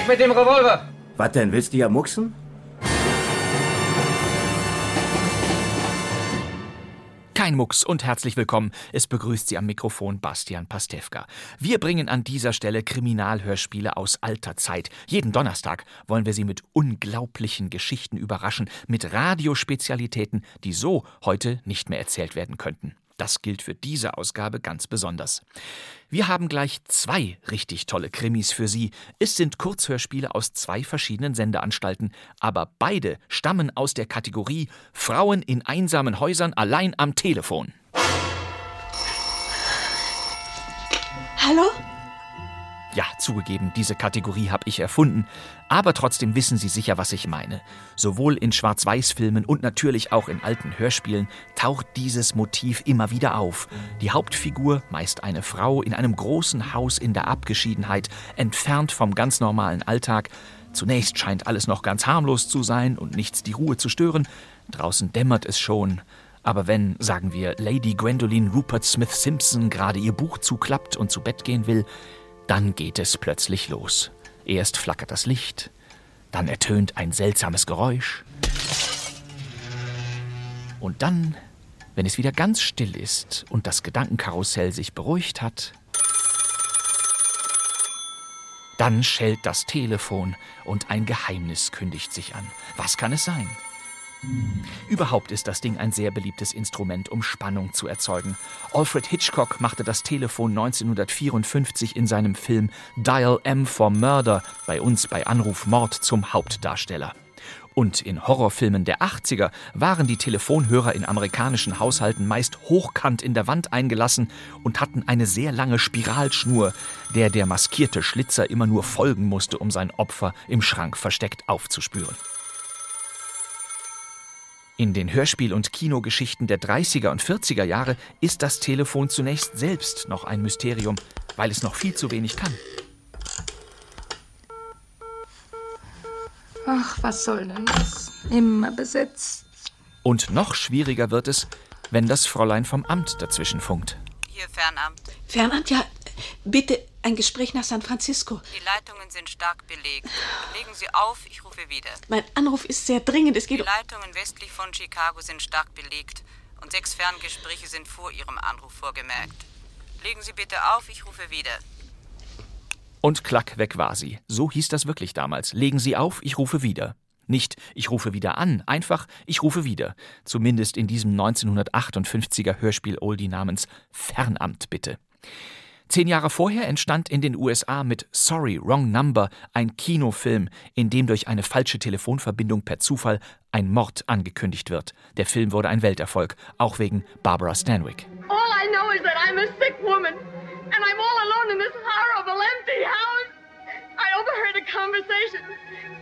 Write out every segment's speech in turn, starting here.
Weg mit dem Revolver! Was denn, willst du ja mucksen? Kein Mucks und herzlich willkommen. Es begrüßt Sie am Mikrofon Bastian Pastewka. Wir bringen an dieser Stelle Kriminalhörspiele aus alter Zeit. Jeden Donnerstag wollen wir Sie mit unglaublichen Geschichten überraschen, mit Radiospezialitäten, die so heute nicht mehr erzählt werden könnten. Das gilt für diese Ausgabe ganz besonders. Wir haben gleich zwei richtig tolle Krimis für Sie. Es sind Kurzhörspiele aus zwei verschiedenen Sendeanstalten, aber beide stammen aus der Kategorie Frauen in einsamen Häusern allein am Telefon. Hallo? Ja, zugegeben, diese Kategorie habe ich erfunden, aber trotzdem wissen Sie sicher, was ich meine. Sowohl in Schwarz-Weiß-Filmen und natürlich auch in alten Hörspielen taucht dieses Motiv immer wieder auf. Die Hauptfigur, meist eine Frau, in einem großen Haus in der Abgeschiedenheit, entfernt vom ganz normalen Alltag. Zunächst scheint alles noch ganz harmlos zu sein und nichts die Ruhe zu stören. Draußen dämmert es schon. Aber wenn, sagen wir, Lady Gwendoline Rupert Smith Simpson gerade ihr Buch zuklappt und zu Bett gehen will, dann geht es plötzlich los. Erst flackert das Licht, dann ertönt ein seltsames Geräusch. Und dann, wenn es wieder ganz still ist und das Gedankenkarussell sich beruhigt hat, dann schellt das Telefon und ein Geheimnis kündigt sich an. Was kann es sein? Überhaupt ist das Ding ein sehr beliebtes Instrument, um Spannung zu erzeugen. Alfred Hitchcock machte das Telefon 1954 in seinem Film Dial M for Murder, bei uns bei Anruf Mord, zum Hauptdarsteller. Und in Horrorfilmen der 80er waren die Telefonhörer in amerikanischen Haushalten meist hochkant in der Wand eingelassen und hatten eine sehr lange Spiralschnur, der der maskierte Schlitzer immer nur folgen musste, um sein Opfer im Schrank versteckt aufzuspüren. In den Hörspiel- und Kinogeschichten der 30er und 40er Jahre ist das Telefon zunächst selbst noch ein Mysterium, weil es noch viel zu wenig kann. Ach, was soll denn das? Immer besetzt. Und noch schwieriger wird es, wenn das Fräulein vom Amt dazwischen funkt. Hier Fernamt. Fernamt, ja, bitte ein Gespräch nach San Francisco. Die Leitungen sind stark belegt. Legen Sie auf, ich rufe wieder. Mein Anruf ist sehr dringend. Es Die geht um... Leitungen westlich von Chicago sind stark belegt und sechs Ferngespräche sind vor Ihrem Anruf vorgemerkt. Legen Sie bitte auf, ich rufe wieder. Und klack, weg war sie. So hieß das wirklich damals. Legen Sie auf, ich rufe wieder. Nicht, ich rufe wieder an, einfach, ich rufe wieder. Zumindest in diesem 1958er Hörspiel Oldie namens Fernamt bitte. Zehn Jahre vorher entstand in den USA mit Sorry, Wrong Number ein Kinofilm, in dem durch eine falsche Telefonverbindung per Zufall ein Mord angekündigt wird. Der Film wurde ein Welterfolg, auch wegen Barbara Stanwyck. All I know is that I'm a sick woman, and I'm all alone in this horrible empty house. I overheard a conversation,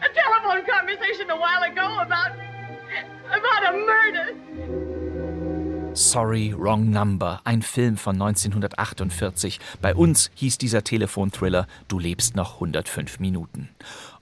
a telephone conversation a while ago about about a murder. Sorry, Wrong Number, ein Film von 1948. Bei uns hieß dieser Telefonthriller Du lebst noch 105 Minuten.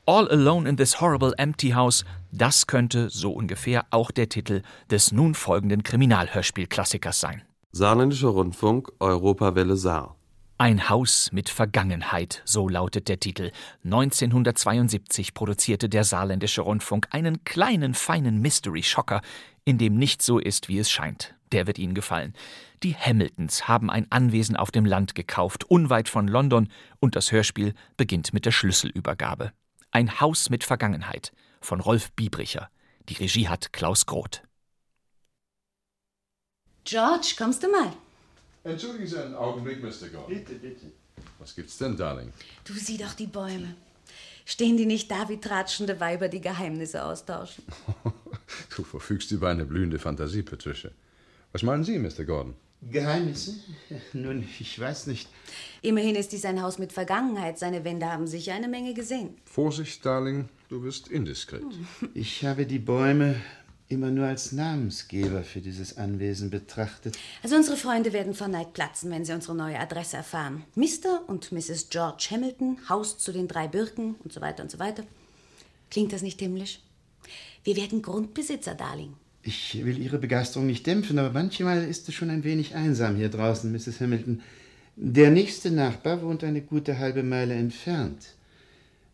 All Alone in This Horrible Empty House, das könnte so ungefähr auch der Titel des nun folgenden Kriminalhörspielklassikers sein. Saarländischer Rundfunk, Europawelle Saar. Ein Haus mit Vergangenheit, so lautet der Titel. 1972 produzierte der Saarländische Rundfunk einen kleinen, feinen Mystery-Schocker, in dem nicht so ist, wie es scheint. Der wird Ihnen gefallen. Die Hamiltons haben ein Anwesen auf dem Land gekauft, unweit von London, und das Hörspiel beginnt mit der Schlüsselübergabe. Ein Haus mit Vergangenheit von Rolf Biebricher. Die Regie hat Klaus Groth. George, kommst du mal? Entschuldigen Sie einen Augenblick, Mr. Gordon. Bitte, bitte. Was gibt's denn, Darling? Du sieh doch die Bäume. Stehen die nicht da wie tratschende Weiber, die Geheimnisse austauschen? Du verfügst über eine blühende Fantasie, Patricia. Was meinen Sie, Mr. Gordon? Geheimnisse? Nun, ich weiß nicht. Immerhin ist dies ein Haus mit Vergangenheit. Seine Wände haben sicher eine Menge gesehen. Vorsicht, Darling, du wirst indiskret. Ich habe die Bäume immer nur als Namensgeber für dieses Anwesen betrachtet. Also unsere Freunde werden vor Neid platzen, wenn sie unsere neue Adresse erfahren. Mr. und Mrs. George Hamilton, Haus zu den drei Birken und so weiter und so weiter. Klingt das nicht himmlisch? Wir werden Grundbesitzer, Darling. Ich will Ihre Begeisterung nicht dämpfen, aber manchmal ist es schon ein wenig einsam hier draußen, Mrs. Hamilton. Der nächste Nachbar wohnt eine gute halbe Meile entfernt.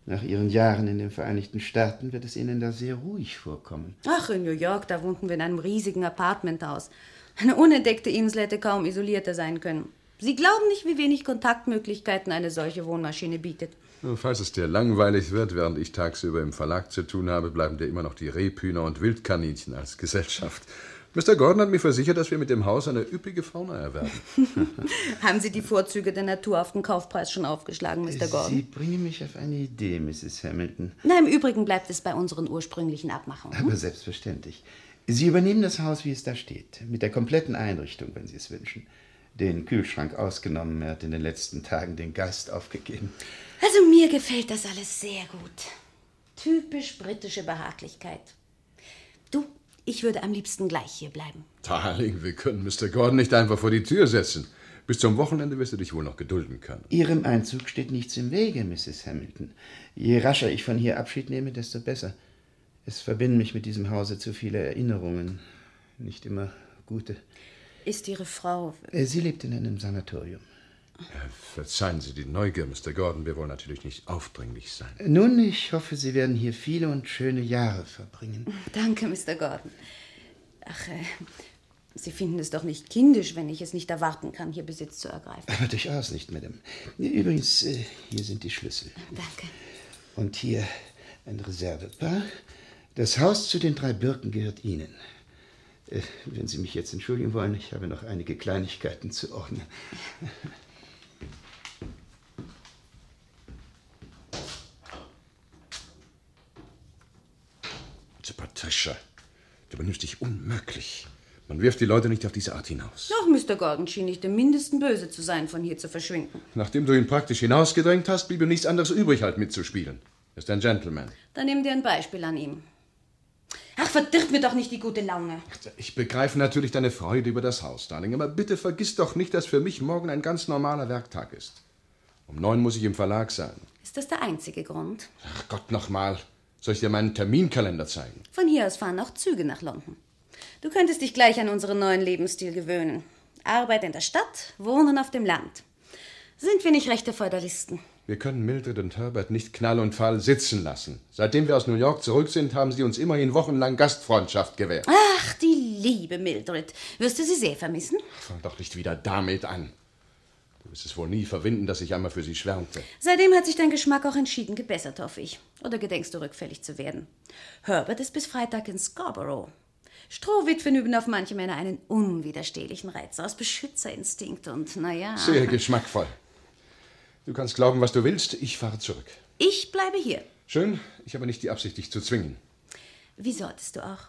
Nach Ihren Jahren in den Vereinigten Staaten wird es Ihnen da sehr ruhig vorkommen. Ach, in New York, da wohnten wir in einem riesigen Apartmenthaus. Eine unentdeckte Insel hätte kaum isolierter sein können. Sie glauben nicht, wie wenig Kontaktmöglichkeiten eine solche Wohnmaschine bietet. Falls es dir langweilig wird, während ich tagsüber im Verlag zu tun habe, bleiben dir immer noch die Rebhühner und Wildkaninchen als Gesellschaft. Mr. Gordon hat mir versichert, dass wir mit dem Haus eine üppige Fauna erwerben. Haben Sie die Vorzüge der Natur auf den Kaufpreis schon aufgeschlagen, Mr. Gordon? Sie bringen mich auf eine Idee, Mrs. Hamilton. Na, im Übrigen bleibt es bei unseren ursprünglichen Abmachungen. Aber selbstverständlich. Sie übernehmen das Haus, wie es da steht, mit der kompletten Einrichtung, wenn Sie es wünschen. Den Kühlschrank ausgenommen, er hat in den letzten Tagen den Geist aufgegeben. Also mir gefällt das alles sehr gut. Typisch britische Behaglichkeit. Du, ich würde am liebsten gleich hier bleiben. Darling, wir können Mr. Gordon nicht einfach vor die Tür setzen. Bis zum Wochenende wirst du dich wohl noch gedulden können. Ihrem Einzug steht nichts im Wege, Mrs. Hamilton. Je rascher ich von hier Abschied nehme, desto besser. Es verbinden mich mit diesem Hause zu viele Erinnerungen. Nicht immer gute. Ist Ihre Frau. Äh, Sie lebt in einem Sanatorium. Verzeihen Sie die Neugier, Mr. Gordon. Wir wollen natürlich nicht aufdringlich sein. Nun, ich hoffe, Sie werden hier viele und schöne Jahre verbringen. Danke, Mr. Gordon. Ach, äh, Sie finden es doch nicht kindisch, wenn ich es nicht erwarten kann, hier Besitz zu ergreifen. Aber durchaus nicht, Madame. Übrigens, äh, hier sind die Schlüssel. Danke. Und hier ein Reservepaar. Das Haus zu den drei Birken gehört Ihnen. Äh, wenn Sie mich jetzt entschuldigen wollen, ich habe noch einige Kleinigkeiten zu ordnen. Patricia, du benimmst dich unmöglich. Man wirft die Leute nicht auf diese Art hinaus. Doch, Mr. Gordon schien nicht im mindesten böse zu sein, von hier zu verschwinden. Nachdem du ihn praktisch hinausgedrängt hast, blieb ihm nichts anderes übrig, halt mitzuspielen. Er ist ein Gentleman. Dann nimm dir ein Beispiel an ihm. Ach, verdirb mir doch nicht die gute Laune. Ich begreife natürlich deine Freude über das Haus, Darling, aber bitte vergiss doch nicht, dass für mich morgen ein ganz normaler Werktag ist. Um neun muss ich im Verlag sein. Ist das der einzige Grund? Ach Gott, nochmal. Soll ich dir meinen Terminkalender zeigen? Von hier aus fahren auch Züge nach London. Du könntest dich gleich an unseren neuen Lebensstil gewöhnen. Arbeit in der Stadt, Wohnen auf dem Land. Sind wir nicht rechte Feudalisten? Wir können Mildred und Herbert nicht knall und fall sitzen lassen. Seitdem wir aus New York zurück sind, haben sie uns immerhin wochenlang Gastfreundschaft gewährt. Ach, die liebe Mildred. Wirst du sie sehr vermissen? Fang doch nicht wieder damit an. Wirst es wohl nie verwinden, dass ich einmal für sie schwärmte. Seitdem hat sich dein Geschmack auch entschieden gebessert, hoffe ich. Oder gedenkst du rückfällig zu werden? Herbert ist bis Freitag in Scarborough. Strohwitwen üben auf manche Männer einen unwiderstehlichen Reiz aus Beschützerinstinkt und, naja. Sehr geschmackvoll. Du kannst glauben, was du willst. Ich fahre zurück. Ich bleibe hier. Schön. Ich habe nicht die Absicht, dich zu zwingen. Wie solltest du auch?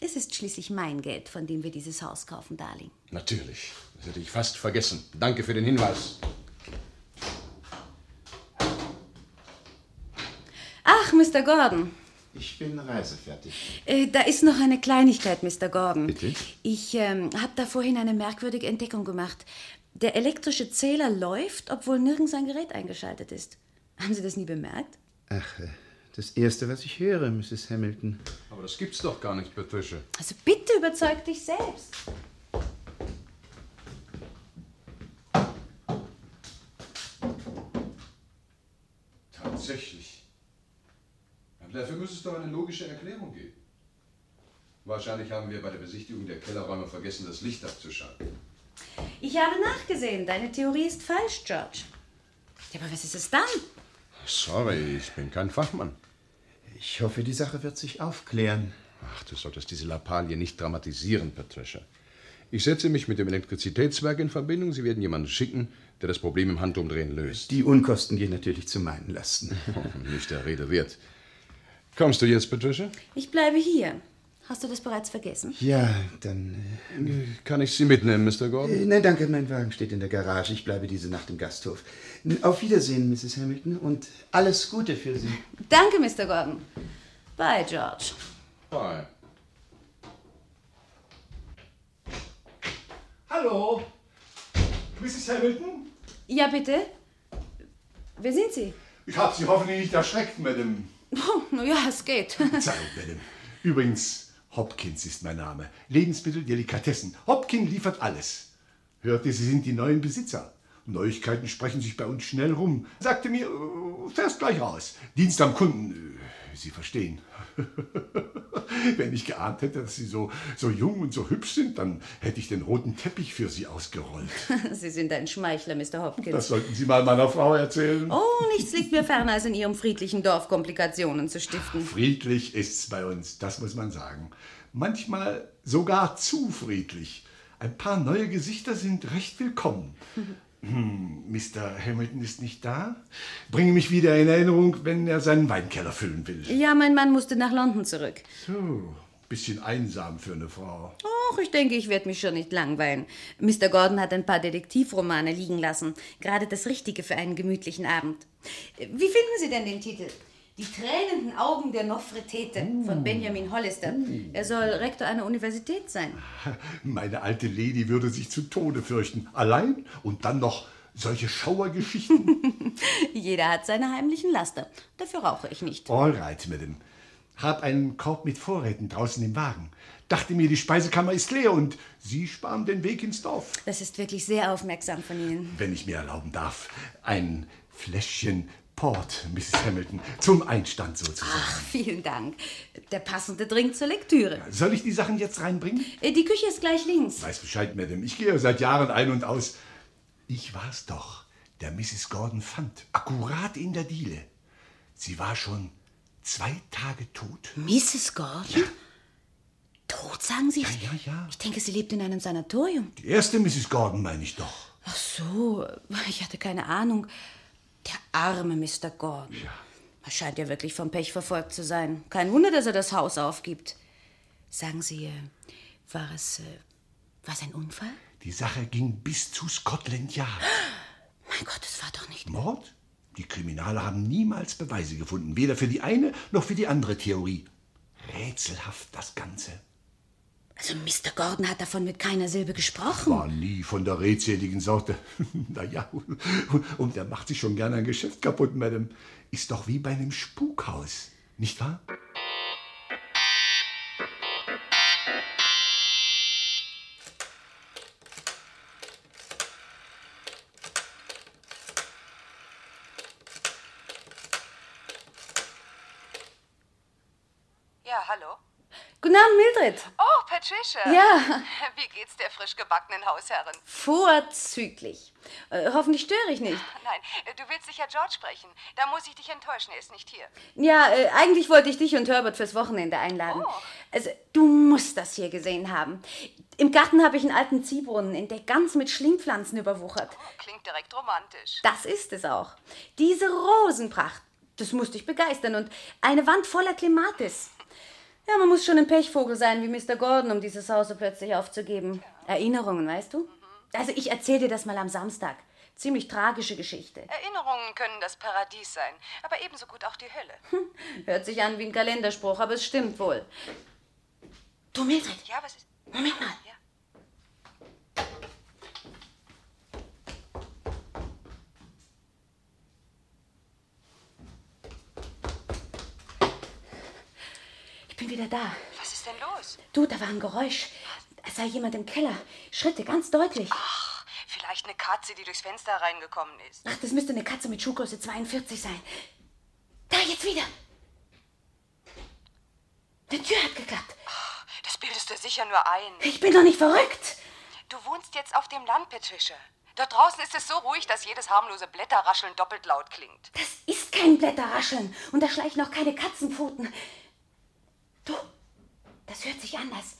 Es ist schließlich mein Geld, von dem wir dieses Haus kaufen, Darling. Natürlich. Das hätte ich fast vergessen. Danke für den Hinweis. Ach, Mr. Gordon. Ich bin reisefertig. Äh, da ist noch eine Kleinigkeit, Mr. Gordon. Bitte? Ich ähm, habe da vorhin eine merkwürdige Entdeckung gemacht. Der elektrische Zähler läuft, obwohl nirgends ein Gerät eingeschaltet ist. Haben Sie das nie bemerkt? Ach, äh, das Erste, was ich höre, Mrs. Hamilton. Aber das gibt's doch gar nicht, Patricia. Also bitte überzeug dich selbst. Tatsächlich. Aber dafür müsste es doch eine logische Erklärung geben. Wahrscheinlich haben wir bei der Besichtigung der Kellerräume vergessen, das Licht abzuschalten. Ich habe nachgesehen. Deine Theorie ist falsch, George. Ja, aber was ist es dann? Sorry, ich bin kein Fachmann. Ich hoffe, die Sache wird sich aufklären. Ach, du solltest diese Lappalie nicht dramatisieren, Patricia. Ich setze mich mit dem Elektrizitätswerk in Verbindung. Sie werden jemanden schicken, der das Problem im Handumdrehen löst. Die Unkosten gehen natürlich zu meinen Lasten. Oh, nicht der Rede wert. Kommst du jetzt, Patricia? Ich bleibe hier. Hast du das bereits vergessen? Ja, dann. Äh, Kann ich Sie mitnehmen, Mr. Gordon? Äh, nein, danke, mein Wagen steht in der Garage. Ich bleibe diese Nacht im Gasthof. Auf Wiedersehen, Mrs. Hamilton, und alles Gute für Sie. Danke, Mr. Gordon. Bye, George. Bye. Hallo? Mrs. Hamilton? Ja, bitte? Wer sind Sie? Ich habe Sie hoffentlich nicht erschreckt, Madame. Oh, na ja, es geht. Verzeihung, Madame. Übrigens, Hopkins ist mein Name. Lebensmittel, Delikatessen. Hopkins liefert alles. Hörte, Sie sind die neuen Besitzer. Neuigkeiten sprechen sich bei uns schnell rum. Sagte mir, äh, fährst gleich raus. Dienst am Kunden. Sie verstehen. Wenn ich geahnt hätte, dass Sie so, so jung und so hübsch sind, dann hätte ich den roten Teppich für Sie ausgerollt. Sie sind ein Schmeichler, Mr. Hopkins. Das sollten Sie mal meiner Frau erzählen. Oh, nichts liegt mir ferner, als in Ihrem friedlichen Dorf Komplikationen zu stiften. Friedlich ist's bei uns, das muss man sagen. Manchmal sogar zu friedlich. Ein paar neue Gesichter sind recht willkommen. Hm, Mr. Hamilton ist nicht da? Bringe mich wieder in Erinnerung, wenn er seinen Weinkeller füllen will. Ja, mein Mann musste nach London zurück. So, bisschen einsam für eine Frau. Och, ich denke, ich werde mich schon nicht langweilen. Mr. Gordon hat ein paar Detektivromane liegen lassen. Gerade das Richtige für einen gemütlichen Abend. Wie finden Sie denn den Titel? Die tränenden Augen der Nofretete von Benjamin Hollister. Er soll Rektor einer Universität sein. Meine alte Lady würde sich zu Tode fürchten. Allein und dann noch solche Schauergeschichten. Jeder hat seine heimlichen Laster. Dafür rauche ich nicht. All right, Madame. Hab einen Korb mit Vorräten draußen im Wagen. Dachte mir, die Speisekammer ist leer und Sie sparen den Weg ins Dorf. Das ist wirklich sehr aufmerksam von Ihnen. Wenn ich mir erlauben darf, ein Fläschchen Port, Mrs. Hamilton, zum Einstand sozusagen. Ach, vielen Dank. Der passende Drink zur Lektüre. Soll ich die Sachen jetzt reinbringen? Äh, Die Küche ist gleich links. Weiß Bescheid, Madame. Ich gehe seit Jahren ein und aus. Ich war's doch, der Mrs. Gordon fand. Akkurat in der Diele. Sie war schon zwei Tage tot. Mrs. Gordon? Tot, sagen Sie? Ja, ja, ja. Ich denke, sie lebt in einem Sanatorium. Die erste Mrs. Gordon meine ich doch. Ach so, ich hatte keine Ahnung. Der arme Mr. Gordon. Er scheint ja wirklich vom Pech verfolgt zu sein. Kein Wunder, dass er das Haus aufgibt. Sagen Sie, äh, war es, äh, war es ein Unfall? Die Sache ging bis zu Scotland Yard. Mein Gott, das war doch nicht... Mord? Die Kriminale haben niemals Beweise gefunden, weder für die eine noch für die andere Theorie. Rätselhaft das Ganze. Also Mr. Gordon hat davon mit keiner Silbe gesprochen. War nie von der redseligen Sorte. naja, und er macht sich schon gerne ein Geschäft kaputt, Madame. Ist doch wie bei einem Spukhaus, nicht wahr? Ja, hallo? Guten Abend, Mildred. Oh, Patricia. Ja. Wie geht's der frisch gebackenen Hausherrin? Vorzüglich. Äh, hoffentlich störe ich nicht. Nein, du willst sicher George sprechen. Da muss ich dich enttäuschen, er ist nicht hier. Ja, äh, eigentlich wollte ich dich und Herbert fürs Wochenende einladen. Oh. Also, du musst das hier gesehen haben. Im Garten habe ich einen alten Ziehbrunnen entdeckt, ganz mit Schlingpflanzen überwuchert. Klingt direkt romantisch. Das ist es auch. Diese Rosenpracht, das muss dich begeistern. Und eine Wand voller Klimatis. Ja, man muss schon ein Pechvogel sein wie Mr. Gordon, um dieses Haus so plötzlich aufzugeben. Erinnerungen, weißt du? Also ich erzähle dir das mal am Samstag. Ziemlich tragische Geschichte. Erinnerungen können das Paradies sein, aber ebenso gut auch die Hölle. Hört sich an wie ein Kalenderspruch, aber es stimmt wohl. Du, Mildred. Ja, was ist? Moment mal. Ich wieder da. Was ist denn los? Du, da war ein Geräusch. Es sei jemand im Keller. Schritte, ganz deutlich. Ach, vielleicht eine Katze, die durchs Fenster reingekommen ist. Ach, das müsste eine Katze mit Schuhgröße 42 sein. Da, jetzt wieder. Die Tür hat geklappt. Das bildest du sicher nur ein. Ich bin doch nicht verrückt. Du wohnst jetzt auf dem Land, Patricia. Dort draußen ist es so ruhig, dass jedes harmlose Blätterrascheln doppelt laut klingt. Das ist kein Blätterrascheln. Und da schleichen auch keine Katzenpfoten. Du, das hört sich anders.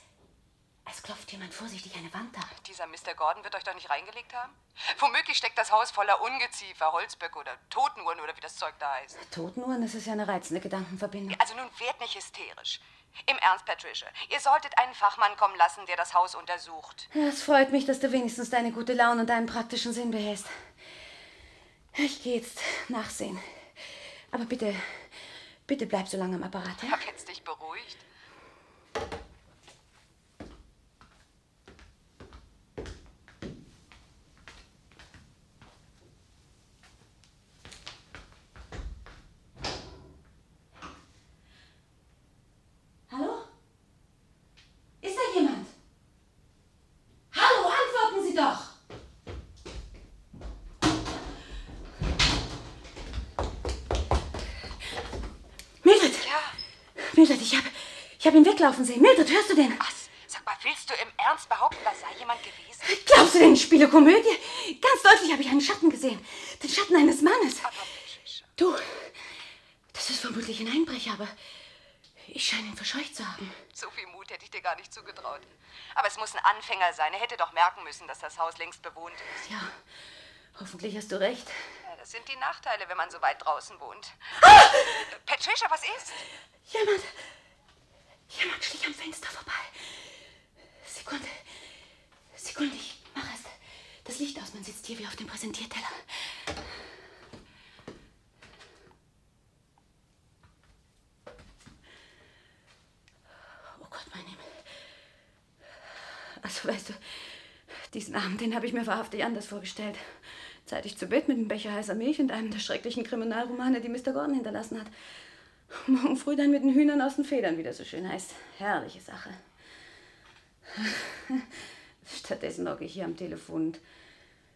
Als klopft jemand vorsichtig eine Wand ab. Dieser Mr. Gordon wird euch doch nicht reingelegt haben? Womöglich steckt das Haus voller Ungeziefer, Holzböcke oder Totenuhren oder wie das Zeug da heißt. Totenuhren, das ist ja eine reizende Gedankenverbindung. Also nun werd nicht hysterisch. Im Ernst, Patricia, ihr solltet einen Fachmann kommen lassen, der das Haus untersucht. Ja, es freut mich, dass du wenigstens deine gute Laune und deinen praktischen Sinn behältst. Ich gehe jetzt nachsehen. Aber bitte, bitte bleib so lange am Apparat, ja? Hab jetzt dich beruhigt. Hallo? Ist da jemand? Hallo, antworten Sie doch! Mildred! Ja? Mildred, ich habe weglaufen sehen. Mildred, hörst du den? Was? Sag mal, willst du im Ernst behaupten, da sei jemand gewesen? Glaubst du denn, ich spiele Komödie? Ganz deutlich habe ich einen Schatten gesehen. Den Schatten eines Mannes. Du, das ist vermutlich ein Einbrecher, aber ich scheine ihn verscheucht zu haben. So viel Mut hätte ich dir gar nicht zugetraut. Aber es muss ein Anfänger sein. Er hätte doch merken müssen, dass das Haus längst bewohnt ist. Ja, hoffentlich hast du recht. Ja, das sind die Nachteile, wenn man so weit draußen wohnt. Ah! Patricia, was ist? Jemand, jemand schlich am Fenster vorbei. Sekunde, Sekunde, ich mache es. Das Licht aus, man sitzt hier wie auf dem Präsentierteller. Oh Gott, mein Himmel. Also, weißt du, diesen Abend, den habe ich mir wahrhaftig anders vorgestellt. Zeitig zu Bett mit einem Becher heißer Milch und einem der schrecklichen Kriminalromane, die Mr. Gordon hinterlassen hat. Morgen früh dann mit den Hühnern aus den Federn, wie das so schön heißt. Herrliche Sache. Stattdessen hocke ich hier am Telefon und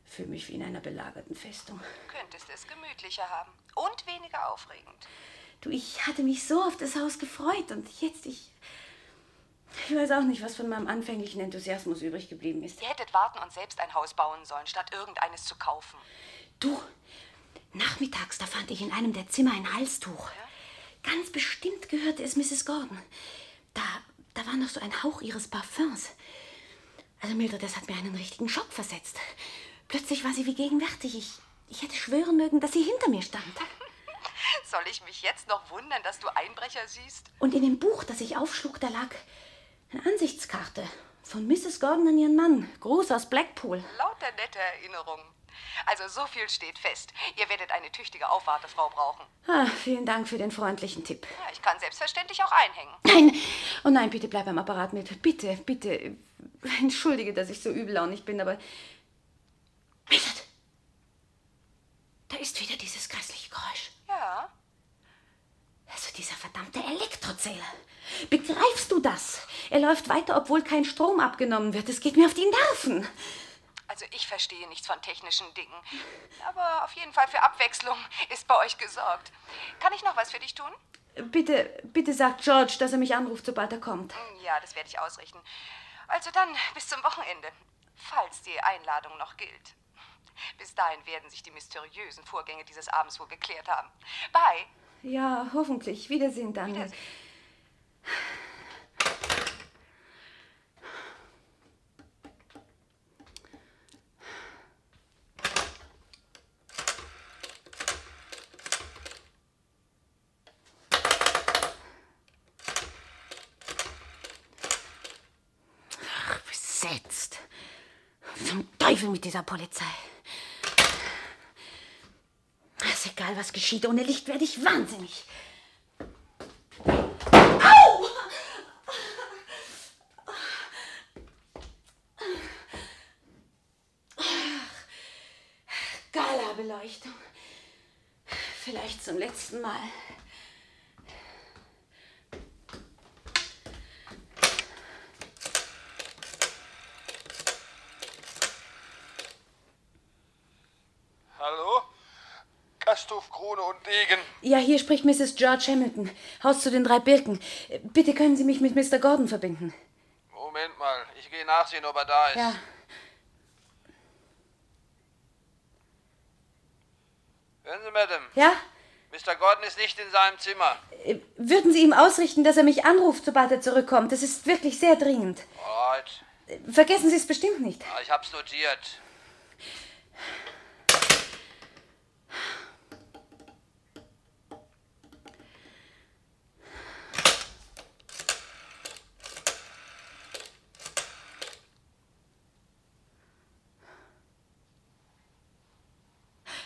fühle mich wie in einer belagerten Festung. Könntest es gemütlicher haben. Und weniger aufregend. Du, ich hatte mich so auf das Haus gefreut und jetzt ich. Ich weiß auch nicht, was von meinem anfänglichen Enthusiasmus übrig geblieben ist. Ihr hättet warten und selbst ein Haus bauen sollen, statt irgendeines zu kaufen. Du, nachmittags, da fand ich in einem der Zimmer ein Halstuch. Ganz bestimmt gehörte es Mrs. Gordon. Da, da war noch so ein Hauch ihres Parfüms. Also Mildred, das hat mir einen richtigen Schock versetzt. Plötzlich war sie wie gegenwärtig. Ich, ich hätte schwören mögen, dass sie hinter mir stand. Soll ich mich jetzt noch wundern, dass du Einbrecher siehst? Und in dem Buch, das ich aufschlug, da lag eine Ansichtskarte von Mrs. Gordon an ihren Mann. Gruß aus Blackpool. Lauter nette Erinnerungen. Also so viel steht fest. Ihr werdet eine tüchtige Aufwartefrau brauchen. Ah, vielen Dank für den freundlichen Tipp. Ja, ich kann selbstverständlich auch einhängen. Nein, oh nein, bitte bleib am Apparat mit. Bitte, bitte. Entschuldige, dass ich so übellaunig bin, aber. Mildred! Da ist wieder dieses grässliche Geräusch. Ja. Also dieser verdammte Elektrozähler. Begreifst du das? Er läuft weiter, obwohl kein Strom abgenommen wird. Es geht mir auf die Nerven. Also ich verstehe nichts von technischen Dingen. Aber auf jeden Fall für Abwechslung ist bei euch gesorgt. Kann ich noch was für dich tun? Bitte, bitte sag George, dass er mich anruft, sobald er kommt. Ja, das werde ich ausrichten. Also dann bis zum Wochenende, falls die Einladung noch gilt. Bis dahin werden sich die mysteriösen Vorgänge dieses Abends wohl geklärt haben. Bye. Ja, hoffentlich. Wiedersehen dann. Wiedersehen. Ach, besetzt. Zum Teufel mit dieser Polizei. Ist egal, was geschieht. Ohne Licht werde ich wahnsinnig. Au! Gala-Beleuchtung. Vielleicht zum letzten Mal. Hallo? Gasthof, Krone und Degen. Ja, hier spricht Mrs. George Hamilton. Haus zu den drei Birken. Bitte können Sie mich mit Mr. Gordon verbinden. Moment mal, ich gehe nachsehen, ob er da ist. Ja. Hören Sie, Madame. Ja? Mr. Gordon ist nicht in seinem Zimmer. Äh, Würden Sie ihm ausrichten, dass er mich anruft, sobald er zurückkommt? Das ist wirklich sehr dringend. Alright. Äh, Vergessen Sie es bestimmt nicht. Ja, ich hab's notiert.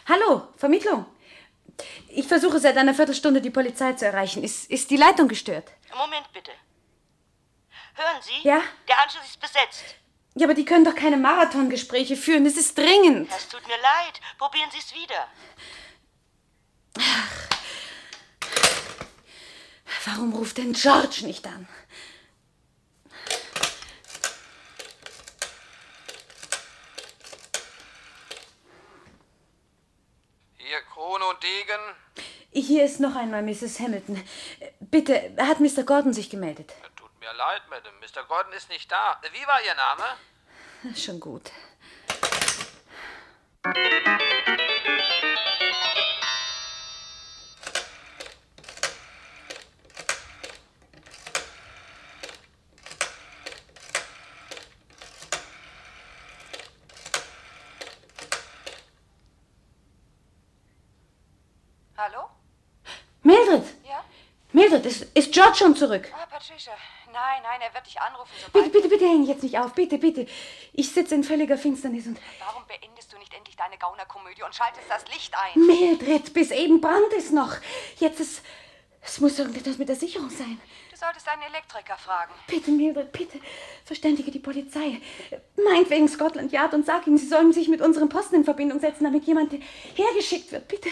Hallo, Vermittlung. Ich versuche seit einer Viertelstunde die Polizei zu erreichen. Ist, ist die Leitung gestört? Moment bitte. Hören Sie? Ja? Der Anschluss ist besetzt. Ja, aber die können doch keine Marathongespräche führen. Es ist dringend. Es tut mir leid. Probieren Sie es wieder. Warum ruft denn George nicht an? Hier Krone und Degen. Hier ist noch einmal Mrs. Hamilton. Bitte, hat Mr. Gordon sich gemeldet? Tut mir leid, Madame. Mr. Gordon ist nicht da. Wie war Ihr Name? Schon gut. Mildred, ist, ist George schon zurück? Ah, Patricia. Nein, nein, er wird dich anrufen, Bitte, bitte, bitte häng jetzt nicht auf. Bitte, bitte. Ich sitze in völliger Finsternis und. Warum beendest du nicht endlich deine Gaunerkomödie und schaltest das Licht ein? Mildred, bis eben brannt es noch. Jetzt ist. Es muss irgendetwas mit der Sicherung sein. Du solltest einen Elektriker fragen. Bitte, Mildred, bitte. Verständige die Polizei. Meinetwegen Scotland Yard und sag ihnen, sie sollen sich mit unserem Posten in Verbindung setzen, damit jemand hergeschickt wird. Bitte.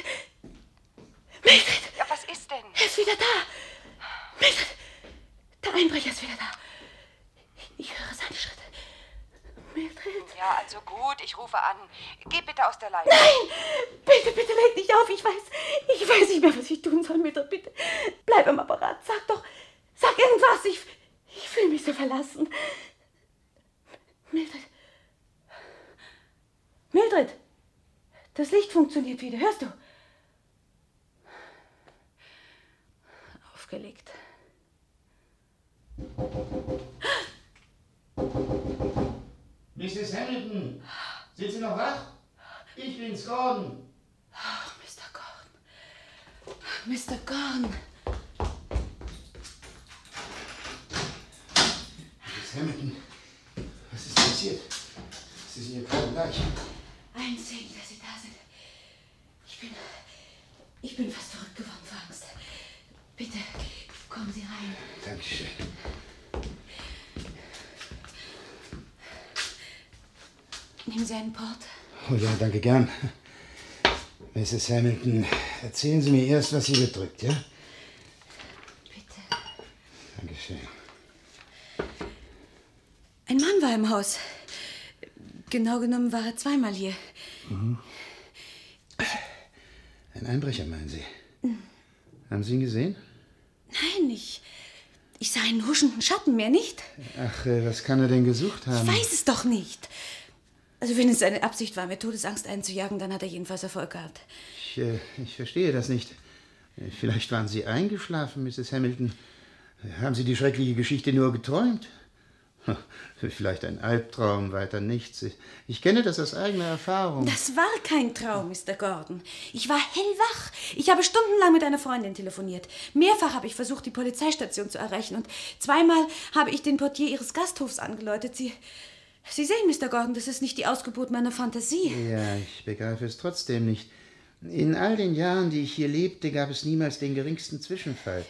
Mildred! Ja, was ist denn? Er ist wieder da. Mildred! Der Einbrecher ist wieder da. Ich höre seine Schritte. Mildred? Ja, also gut, ich rufe an. Geh bitte aus der Leitung. Nein! Bitte, bitte leg nicht auf. Ich weiß, ich weiß nicht mehr, was ich tun soll, Mildred. Bitte, bleib am Apparat. Sag doch, sag irgendwas. Ich, ich fühle mich so verlassen. Mildred. Mildred! Das Licht funktioniert wieder. Hörst du? Aufgelegt. Mrs. Hamilton, sind Sie noch wach? Ich bin's, Gordon. Ach, Mr. Gordon. Mr. Gordon. Mrs. Hamilton, was ist passiert? Sie sind hier gerade gleich. Ein Segen, dass Sie da sind. Ich bin. Ich bin fast verrückt geworden vor Angst. Bitte, kommen Sie rein. Dankeschön. Nehmen Sie einen Port. Oh ja, danke gern. Mrs. Hamilton, erzählen Sie mir erst, was Sie bedrückt, ja? Bitte. Dankeschön. Ein Mann war im Haus. Genau genommen war er zweimal hier. Mhm. Ein Einbrecher, meinen Sie? Mhm. Haben Sie ihn gesehen? Nein, ich. Ich sah einen huschenden Schatten, mehr nicht. Ach, äh, was kann er denn gesucht haben? Ich weiß es doch nicht. Also, wenn es seine Absicht war, mir Todesangst einzujagen, dann hat er jedenfalls Erfolg gehabt. Ich, äh, ich verstehe das nicht. Äh, Vielleicht waren Sie eingeschlafen, Mrs. Hamilton. Haben Sie die schreckliche Geschichte nur geträumt? Vielleicht ein Albtraum, weiter nichts. Ich kenne das aus eigener Erfahrung. Das war kein Traum, Mr. Gordon. Ich war hellwach. Ich habe stundenlang mit einer Freundin telefoniert. Mehrfach habe ich versucht, die Polizeistation zu erreichen. Und zweimal habe ich den Portier Ihres Gasthofs angeläutet. Sie. Sie sehen, Mr. Gordon, das ist nicht die Ausgeburt meiner Fantasie. Ja, ich begreife es trotzdem nicht. In all den Jahren, die ich hier lebte, gab es niemals den geringsten Zwischenfall.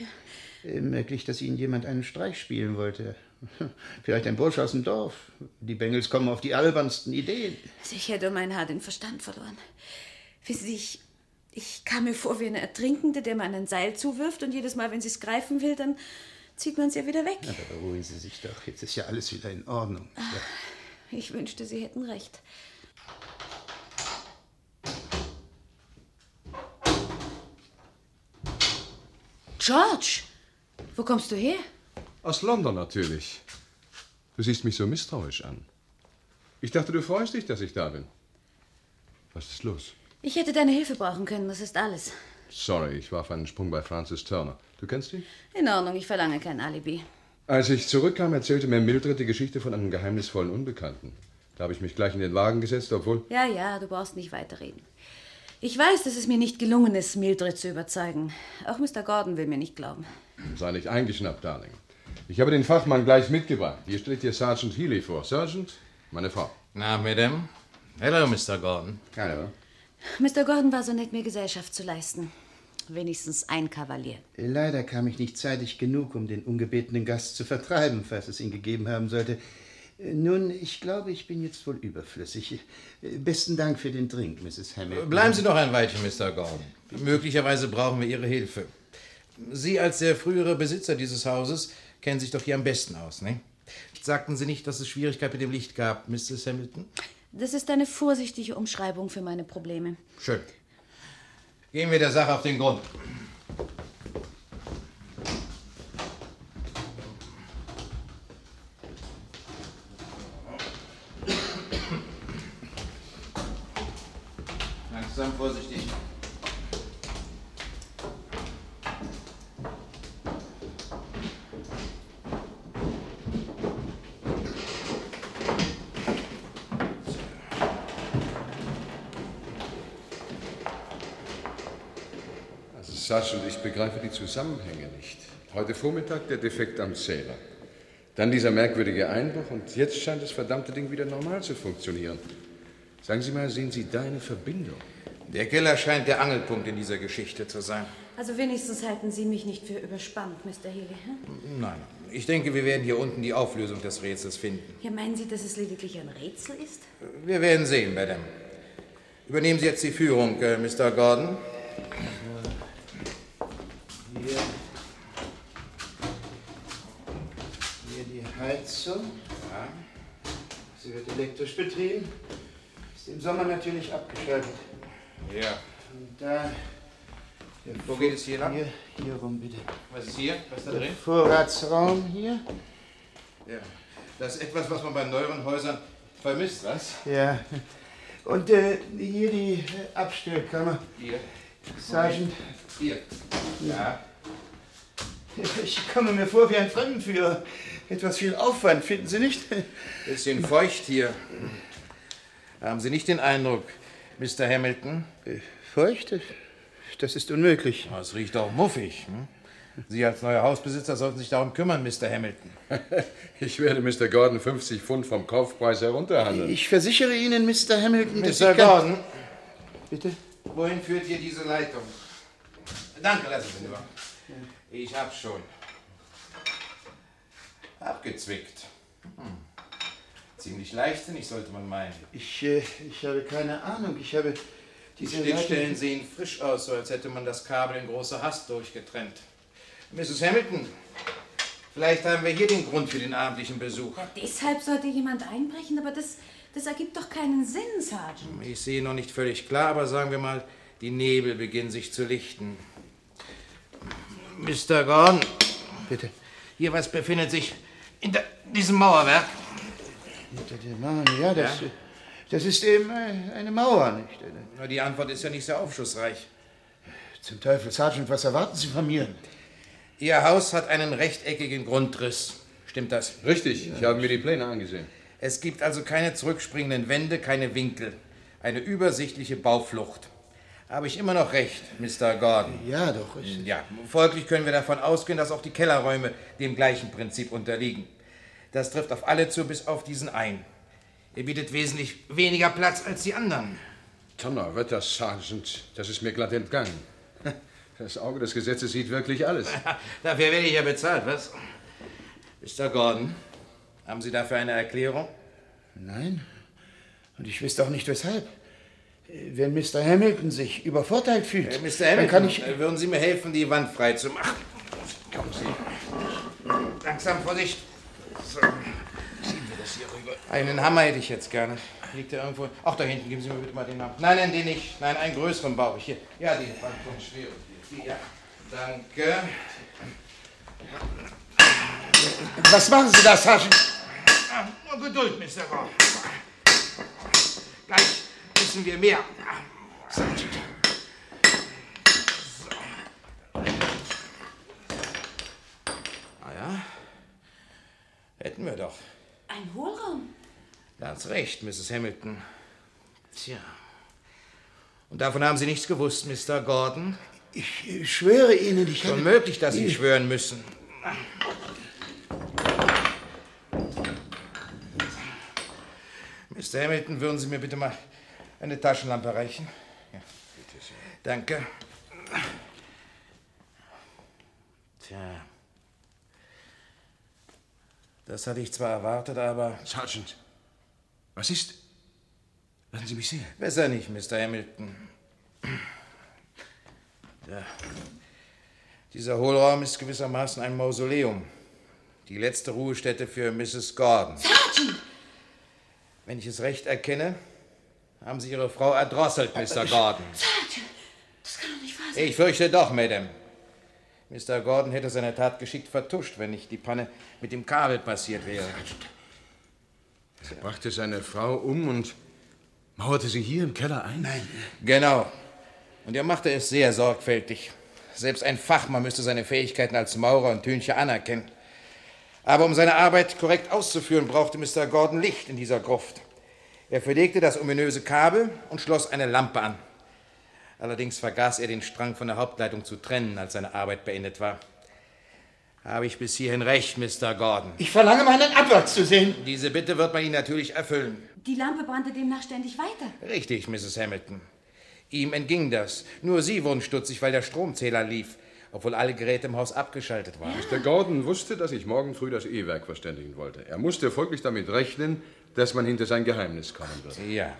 Äh, Möglich, dass Ihnen jemand einen Streich spielen wollte. Vielleicht ein Bursch aus dem Dorf. Die Bengels kommen auf die albernsten Ideen. Ich hätte um ein Haar den Verstand verloren. Wissen Sie, ich, ich kam mir vor wie eine Ertrinkende, der man ein Seil zuwirft und jedes Mal, wenn sie es greifen will, dann zieht man es ja wieder weg. Aber beruhigen Sie sich doch. Jetzt ist ja alles wieder in Ordnung. Ja. Ich wünschte, Sie hätten recht. George, wo kommst du her? Aus London natürlich. Du siehst mich so misstrauisch an. Ich dachte, du freust dich, dass ich da bin. Was ist los? Ich hätte deine Hilfe brauchen können, das ist alles. Sorry, ich war auf einen Sprung bei Francis Turner. Du kennst ihn? In Ordnung, ich verlange kein Alibi. Als ich zurückkam, erzählte mir Mildred die Geschichte von einem geheimnisvollen Unbekannten. Da habe ich mich gleich in den Wagen gesetzt, obwohl... Ja, ja, du brauchst nicht weiterreden. Ich weiß, dass es mir nicht gelungen ist, Mildred zu überzeugen. Auch Mr. Gordon will mir nicht glauben. Sei nicht eingeschnappt, Darling. Ich habe den Fachmann gleich mitgebracht. Hier steht dir Sergeant Healy vor. Sergeant, meine Frau. Na, Madame. Hello, Mr. Gordon. Hallo. Mr. Gordon war so nett, mir Gesellschaft zu leisten. Wenigstens ein Kavalier. Leider kam ich nicht zeitig genug, um den ungebetenen Gast zu vertreiben, falls es ihn gegeben haben sollte. Nun, ich glaube, ich bin jetzt wohl überflüssig. Besten Dank für den Drink, Mrs. Hamilton. Bleiben Sie noch ein Weilchen, Mr. Gordon. Möglicherweise brauchen wir Ihre Hilfe. Sie als der frühere Besitzer dieses Hauses kennen sich doch hier am besten aus, ne? Sagten Sie nicht, dass es Schwierigkeiten mit dem Licht gab, Mrs. Hamilton? Das ist eine vorsichtige Umschreibung für meine Probleme. Schön. Gehen wir der Sache auf den Grund. Langsam, vorsichtig. Also, Sergeant, ich begreife die Zusammenhänge nicht. Heute Vormittag der Defekt am Zähler. Dann dieser merkwürdige Einbruch und jetzt scheint das verdammte Ding wieder normal zu funktionieren. Sagen Sie mal, sehen Sie da eine Verbindung? Der Keller scheint der Angelpunkt in dieser Geschichte zu sein. Also wenigstens halten Sie mich nicht für überspannt, Mr. Healy. Hm? Nein, ich denke, wir werden hier unten die Auflösung des Rätsels finden. Ja, meinen Sie, dass es lediglich ein Rätsel ist? Wir werden sehen, Madame. Übernehmen Sie jetzt die Führung, äh, Mr. Gordon. Hier. Hier die Heizung. Ja. Sie wird elektrisch betrieben. Ist im Sommer natürlich abgeschaltet. Ja. Und da. Wo geht es hier lang? Hier, hier rum, bitte. Was ist hier? Was ist da Der drin? Vorratsraum hier. Ja. Das ist etwas, was man bei neueren Häusern vermisst, was? Ja. Und äh, hier die äh, Abstellkammer. Hier. Sergeant. Hier. Ja. Ich komme mir vor wie ein Fremdenführer. Etwas viel Aufwand, finden Sie nicht? Bisschen feucht hier. Haben Sie nicht den Eindruck, Mr. Hamilton? Feucht? Das ist unmöglich. Es riecht auch muffig. Hm? Sie als neuer Hausbesitzer sollten sich darum kümmern, Mr. Hamilton. Ich werde Mr. Gordon 50 Pfund vom Kaufpreis herunterhandeln. Ich versichere Ihnen, Mr. Hamilton, dass Mr. ich kann- Gordon, Bitte? wohin führt hier diese Leitung? Danke, lassen Sie nur. Ich hab's schon. Abgezwickt. Hm. Ziemlich leichtsinnig, sollte man meinen. Ich, äh, ich habe keine Ahnung. Ich habe Die diese Schnittstellen sehen frisch aus, so als hätte man das Kabel in großer Hast durchgetrennt. Mrs. Hamilton, vielleicht haben wir hier den Grund für den abendlichen Besuch. Deshalb sollte jemand einbrechen, aber das, das ergibt doch keinen Sinn, Sergeant. Ich sehe noch nicht völlig klar, aber sagen wir mal, die Nebel beginnen sich zu lichten. Mr. Gordon. Bitte. Hier, was befindet sich in der, diesem Mauerwerk? Hinter der Mauer, ja, das, das ist eben eine Mauer, nicht? Na, Die Antwort ist ja nicht sehr aufschlussreich. Zum Teufel, Sergeant, was erwarten Sie von mir? Ihr Haus hat einen rechteckigen Grundriss. Stimmt das? Richtig, ich habe mir die Pläne angesehen. Es gibt also keine zurückspringenden Wände, keine Winkel. Eine übersichtliche Bauflucht. Habe ich immer noch recht, Mr. Gordon? Ja, doch. Ich, Ja, folglich können wir davon ausgehen, dass auch die Kellerräume dem gleichen Prinzip unterliegen. Das trifft auf alle zu, bis auf diesen einen. Er bietet wesentlich weniger Platz als die anderen. Donnerwetter, Sergeant, das ist mir glatt entgangen. Das Auge des Gesetzes sieht wirklich alles. Dafür werde ich ja bezahlt, was? Mr. Gordon, haben Sie dafür eine Erklärung? Nein. Und ich wüsste auch nicht, weshalb. Wenn Mr. Hamilton sich übervorteilt fühlt, Äh, Mr. dann Hamilton, kann ich... äh, würden Sie mir helfen, die Wand frei zu machen? Kommen Sie. Langsam, Vorsicht. So. Ziehen wir das hier rüber. Einen Hammer hätte ich jetzt gerne. Liegt der irgendwo? Ach, da hinten, geben Sie mir bitte mal den Hammer. Nein, nein, den nicht. Nein, einen größeren brauche ich hier. Ja, die Wand kommt schwer. Die, ja. Danke. Was machen Sie da, Sergeant? Ah, Nur Geduld, Mr. Gordon. Gleich wissen wir mehr. So. Ah ja. Hätten wir doch. Ein Hohlraum. Ganz recht, Mrs. Hamilton. Tja. Und davon haben Sie nichts gewusst, Mr. Gordon? Ich schwöre Ihnen, ich Schon habe... möglich, dass Sie schwören müssen. Mr. Hamilton, würden Sie mir bitte mal eine Taschenlampe reichen? Ja. Danke. Tja. Das hatte ich zwar erwartet, aber. Sergeant, was ist? Lassen Sie mich sehen. Besser nicht, Mr. Hamilton. Ja. Dieser Hohlraum ist gewissermaßen ein Mausoleum. Die letzte Ruhestätte für Mrs. Gordon. Sergeant! Wenn ich es recht erkenne, haben Sie Ihre Frau erdrosselt, Mr. Gordon. Sergeant! Das kann doch nicht wahr sein. Ich fürchte doch, Madame. Mr. Gordon hätte seine Tat geschickt vertuscht, wenn nicht die Panne mit dem Kabel passiert wäre. Er brachte seine Frau um und mauerte sie hier im Keller ein? Nein. Genau. Und er machte es sehr sorgfältig. Selbst ein Fachmann müsste seine Fähigkeiten als Maurer und Tüncher anerkennen. Aber um seine Arbeit korrekt auszuführen, brauchte Mr. Gordon Licht in dieser Gruft. Er verlegte das ominöse Kabel und schloss eine Lampe an. Allerdings vergaß er, den Strang von der Hauptleitung zu trennen, als seine Arbeit beendet war. Habe ich bis hierhin recht, Mr. Gordon? Ich verlange meinen Abwärts zu sehen. Diese Bitte wird man Ihnen natürlich erfüllen. Die Lampe brannte demnach ständig weiter. Richtig, Mrs. Hamilton. Ihm entging das. Nur Sie wurden stutzig, weil der Stromzähler lief, obwohl alle Geräte im Haus abgeschaltet waren. Mr. Gordon wusste, dass ich morgen früh das E-Werk verständigen wollte. Er musste folglich damit rechnen, dass man hinter sein Geheimnis kommen würde. Ja.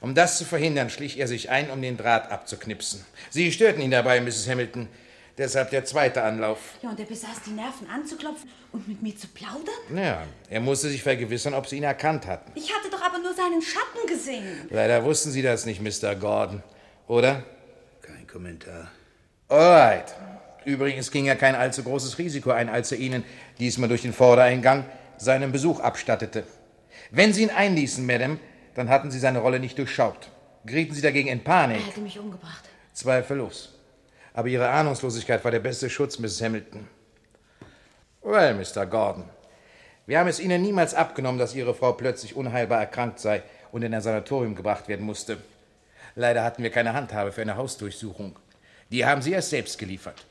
Um das zu verhindern, schlich er sich ein, um den Draht abzuknipsen. Sie störten ihn dabei, Mrs. Hamilton. Deshalb der zweite Anlauf. Ja, und er besaß die Nerven anzuklopfen und mit mir zu plaudern? Ja, er musste sich vergewissern, ob Sie ihn erkannt hatten. Ich hatte doch aber nur seinen Schatten gesehen. Leider wussten Sie das nicht, Mr. Gordon. Oder? Kein Kommentar. Alright. Übrigens ging er kein allzu großes Risiko ein, als er Ihnen, diesmal durch den Vordereingang, seinen Besuch abstattete. Wenn Sie ihn einließen, Madame, dann hatten Sie seine Rolle nicht durchschaut. Gerieten Sie dagegen in Panik. Er hätte mich umgebracht. Zweifellos. Aber Ihre Ahnungslosigkeit war der beste Schutz, Mrs. Hamilton. Well, Mr. Gordon, wir haben es Ihnen niemals abgenommen, dass Ihre Frau plötzlich unheilbar erkrankt sei und in ein Sanatorium gebracht werden musste. Leider hatten wir keine Handhabe für eine Hausdurchsuchung. Die haben Sie erst selbst geliefert.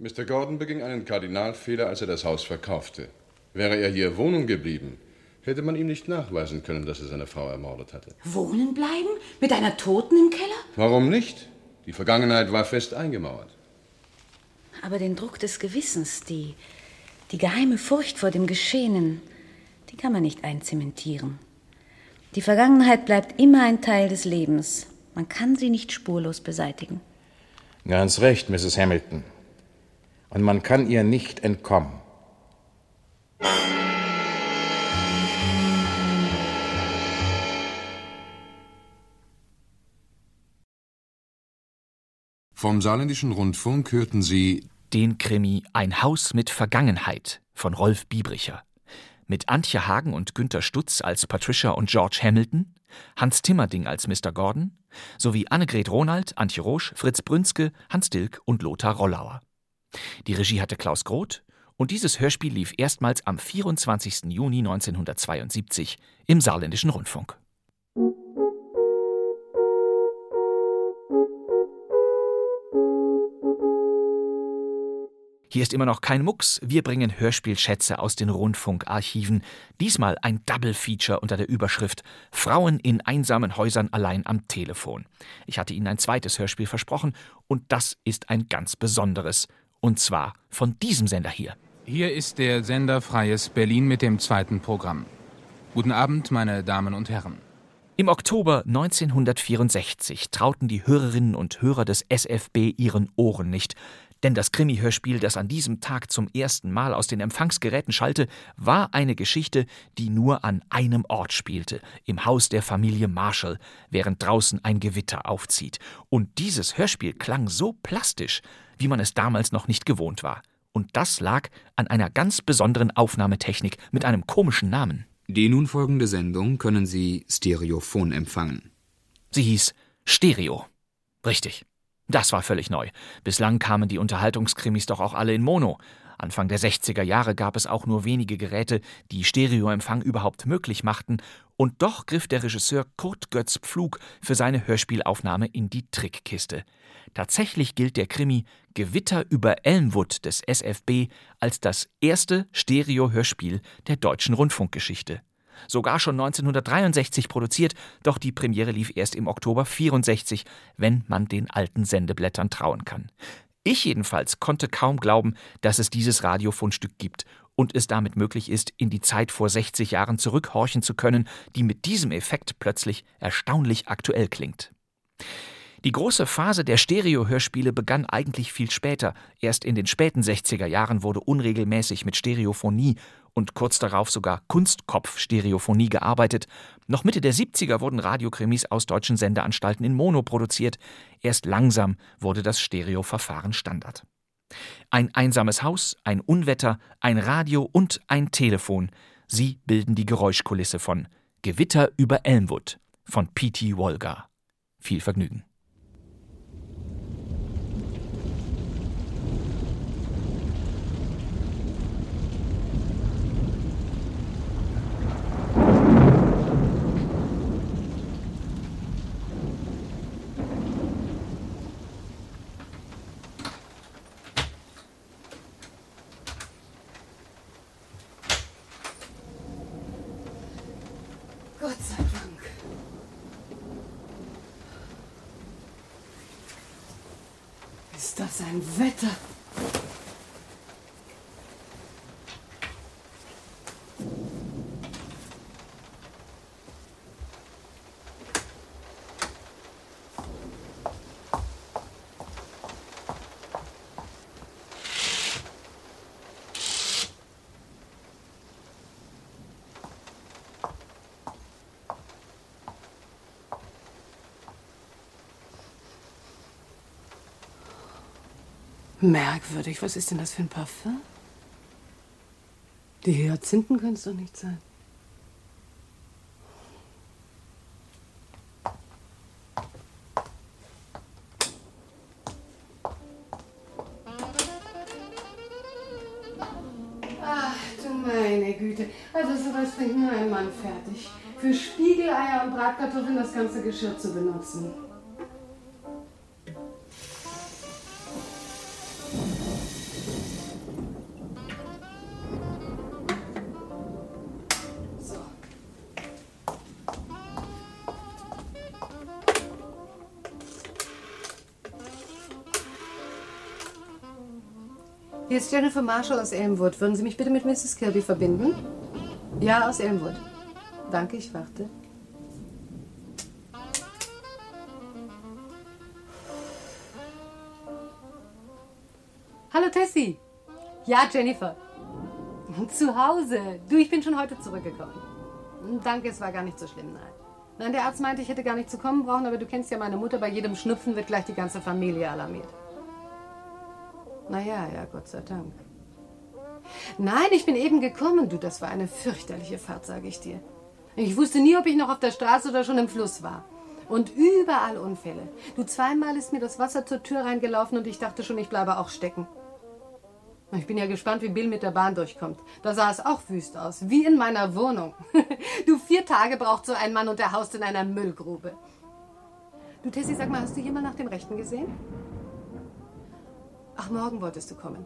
Mr. Gordon beging einen Kardinalfehler, als er das Haus verkaufte. Wäre er hier Wohnung geblieben, hätte man ihm nicht nachweisen können, dass er seine Frau ermordet hatte. Wohnen bleiben? Mit einer Toten im Keller? Warum nicht? Die Vergangenheit war fest eingemauert. Aber den Druck des Gewissens, die, die geheime Furcht vor dem Geschehenen, die kann man nicht einzementieren. Die Vergangenheit bleibt immer ein Teil des Lebens. Man kann sie nicht spurlos beseitigen. Ganz recht, Mrs. Hamilton. Und man kann ihr nicht entkommen. Vom Saarländischen Rundfunk hörten Sie den Krimi Ein Haus mit Vergangenheit von Rolf Biebricher. Mit Antje Hagen und Günter Stutz als Patricia und George Hamilton, Hans Timmerding als Mr. Gordon, sowie Annegret Ronald, Antje Rosch, Fritz Brünske, Hans Dilk und Lothar Rollauer. Die Regie hatte Klaus Groth und dieses Hörspiel lief erstmals am 24. Juni 1972 im Saarländischen Rundfunk. Hier ist immer noch kein Mucks. Wir bringen Hörspielschätze aus den Rundfunkarchiven. Diesmal ein Double Feature unter der Überschrift Frauen in einsamen Häusern allein am Telefon. Ich hatte Ihnen ein zweites Hörspiel versprochen und das ist ein ganz besonderes. Und zwar von diesem Sender hier. Hier ist der Sender Freies Berlin mit dem zweiten Programm. Guten Abend, meine Damen und Herren. Im Oktober 1964 trauten die Hörerinnen und Hörer des SFB ihren Ohren nicht. Denn das Krimi-Hörspiel, das an diesem Tag zum ersten Mal aus den Empfangsgeräten schallte, war eine Geschichte, die nur an einem Ort spielte, im Haus der Familie Marshall, während draußen ein Gewitter aufzieht. Und dieses Hörspiel klang so plastisch, wie man es damals noch nicht gewohnt war. Und das lag an einer ganz besonderen Aufnahmetechnik mit einem komischen Namen. Die nun folgende Sendung können Sie stereophon empfangen. Sie hieß Stereo. Richtig. Das war völlig neu. Bislang kamen die Unterhaltungskrimis doch auch alle in Mono. Anfang der 60er Jahre gab es auch nur wenige Geräte, die Stereoempfang überhaupt möglich machten, und doch griff der Regisseur Kurt Götz Pflug für seine Hörspielaufnahme in die Trickkiste. Tatsächlich gilt der Krimi Gewitter über Elmwood des SFB als das erste Stereo-Hörspiel der deutschen Rundfunkgeschichte. sogar schon 1963 produziert, doch die Premiere lief erst im Oktober 64, wenn man den alten Sendeblättern trauen kann. Ich jedenfalls konnte kaum glauben, dass es dieses Radiofundstück gibt und es damit möglich ist, in die Zeit vor 60 Jahren zurückhorchen zu können, die mit diesem Effekt plötzlich erstaunlich aktuell klingt. Die große Phase der Stereo-Hörspiele begann eigentlich viel später. Erst in den späten 60er Jahren wurde unregelmäßig mit Stereophonie und kurz darauf sogar Kunstkopf-Stereophonie gearbeitet. Noch Mitte der 70er wurden Radiokrimis aus deutschen Sendeanstalten in Mono produziert. Erst langsam wurde das Stereoverfahren Standard. Ein einsames Haus, ein Unwetter, ein Radio und ein Telefon. Sie bilden die Geräuschkulisse von Gewitter über Elmwood von P.T. Wolgar. Viel Vergnügen. Gott sei Dank. Ist das ein Wetter? Merkwürdig, was ist denn das für ein Parfum? Die Hyazinthen können es doch nicht sein. Ach, du meine Güte. Also sowas bringt nur ein Mann fertig. Für Spiegeleier und Bratkartoffeln das ganze Geschirr zu benutzen. Jennifer Marshall aus Elmwood. Würden Sie mich bitte mit Mrs. Kirby verbinden? Ja, aus Elmwood. Danke, ich warte. Hallo Tessie. Ja, Jennifer. Zu Hause. Du, ich bin schon heute zurückgekommen. Danke, es war gar nicht so schlimm, nein. Nein, der Arzt meinte, ich hätte gar nicht zu kommen brauchen, aber du kennst ja meine Mutter, bei jedem Schnupfen wird gleich die ganze Familie alarmiert. Naja, ja, Gott sei Dank. Nein, ich bin eben gekommen, du, das war eine fürchterliche Fahrt, sage ich dir. Ich wusste nie, ob ich noch auf der Straße oder schon im Fluss war. Und überall Unfälle. Du, zweimal ist mir das Wasser zur Tür reingelaufen und ich dachte schon, ich bleibe auch stecken. Ich bin ja gespannt, wie Bill mit der Bahn durchkommt. Da sah es auch wüst aus, wie in meiner Wohnung. Du, vier Tage braucht so ein Mann und der haust in einer Müllgrube. Du, Tessie, sag mal, hast du jemand nach dem Rechten gesehen? Ach, morgen wolltest du kommen.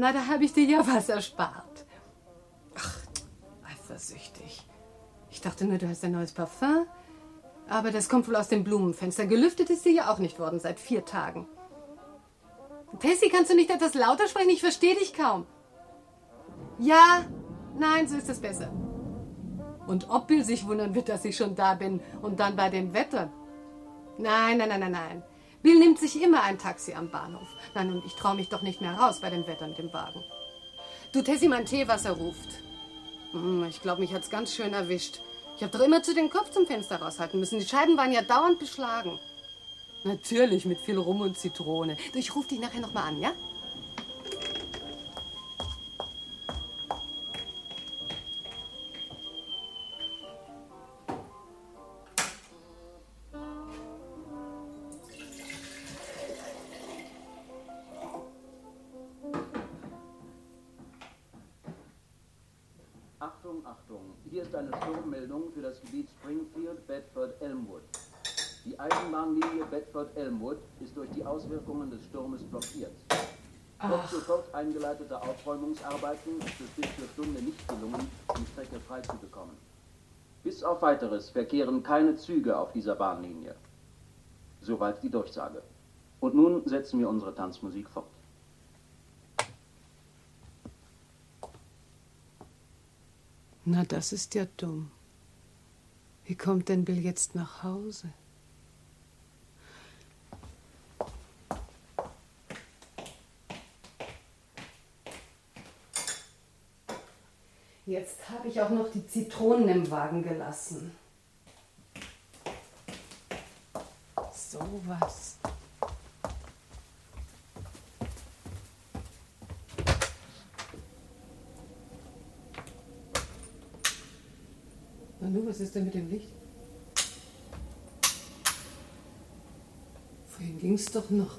Na, da habe ich dir ja was erspart. Ach, eifersüchtig. Ich dachte nur, du hast ein neues Parfum. Aber das kommt wohl aus dem Blumenfenster. Gelüftet ist dir ja auch nicht worden seit vier Tagen. Tessie, kannst du nicht etwas lauter sprechen? Ich verstehe dich kaum. Ja, nein, so ist es besser. Und ob Bill sich wundern wird, dass ich schon da bin und dann bei dem Wetter. Nein, nein, nein, nein, nein. Bill nimmt sich immer ein Taxi am Bahnhof. Nein, und ich traue mich doch nicht mehr raus bei dem Wetter mit dem Wagen. Du, Tessie, mein Teewasser ruft. Hm, Ich glaube, mich hat's ganz schön erwischt. Ich habe doch immer zu den Kopf zum Fenster raushalten müssen. Die Scheiben waren ja dauernd beschlagen. Natürlich, mit viel Rum und Zitrone. Du, ich rufe dich nachher noch mal an, ja? Achtung. Hier ist eine Sturmmeldung für das Gebiet Springfield, Bedford, Elmwood. Die Eisenbahnlinie Bedford-Elmwood ist durch die Auswirkungen des Sturmes blockiert. Ach. sofort eingeleitete Aufräumungsarbeiten sind bis zur Stunde nicht gelungen, die Strecke freizubekommen. Bis auf weiteres verkehren keine Züge auf dieser Bahnlinie. Soweit die Durchsage. Und nun setzen wir unsere Tanzmusik fort. Na, das ist ja dumm. Wie kommt denn Bill jetzt nach Hause? Jetzt habe ich auch noch die Zitronen im Wagen gelassen. So was. Nanu, was ist denn mit dem Licht? Vorhin ging's doch noch.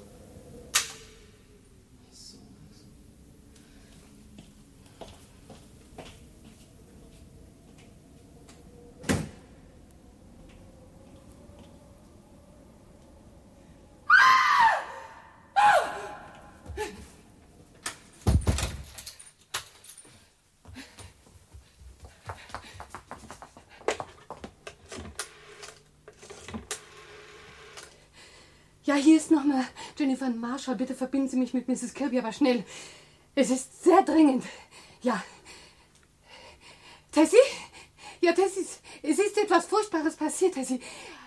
Hier ist nochmal Jennifer Marshall. Bitte verbinden Sie mich mit Mrs. Kirby, aber schnell. Es ist sehr dringend. Ja. Tessie? Ja, Tessie, es ist etwas Furchtbares passiert, Tessie.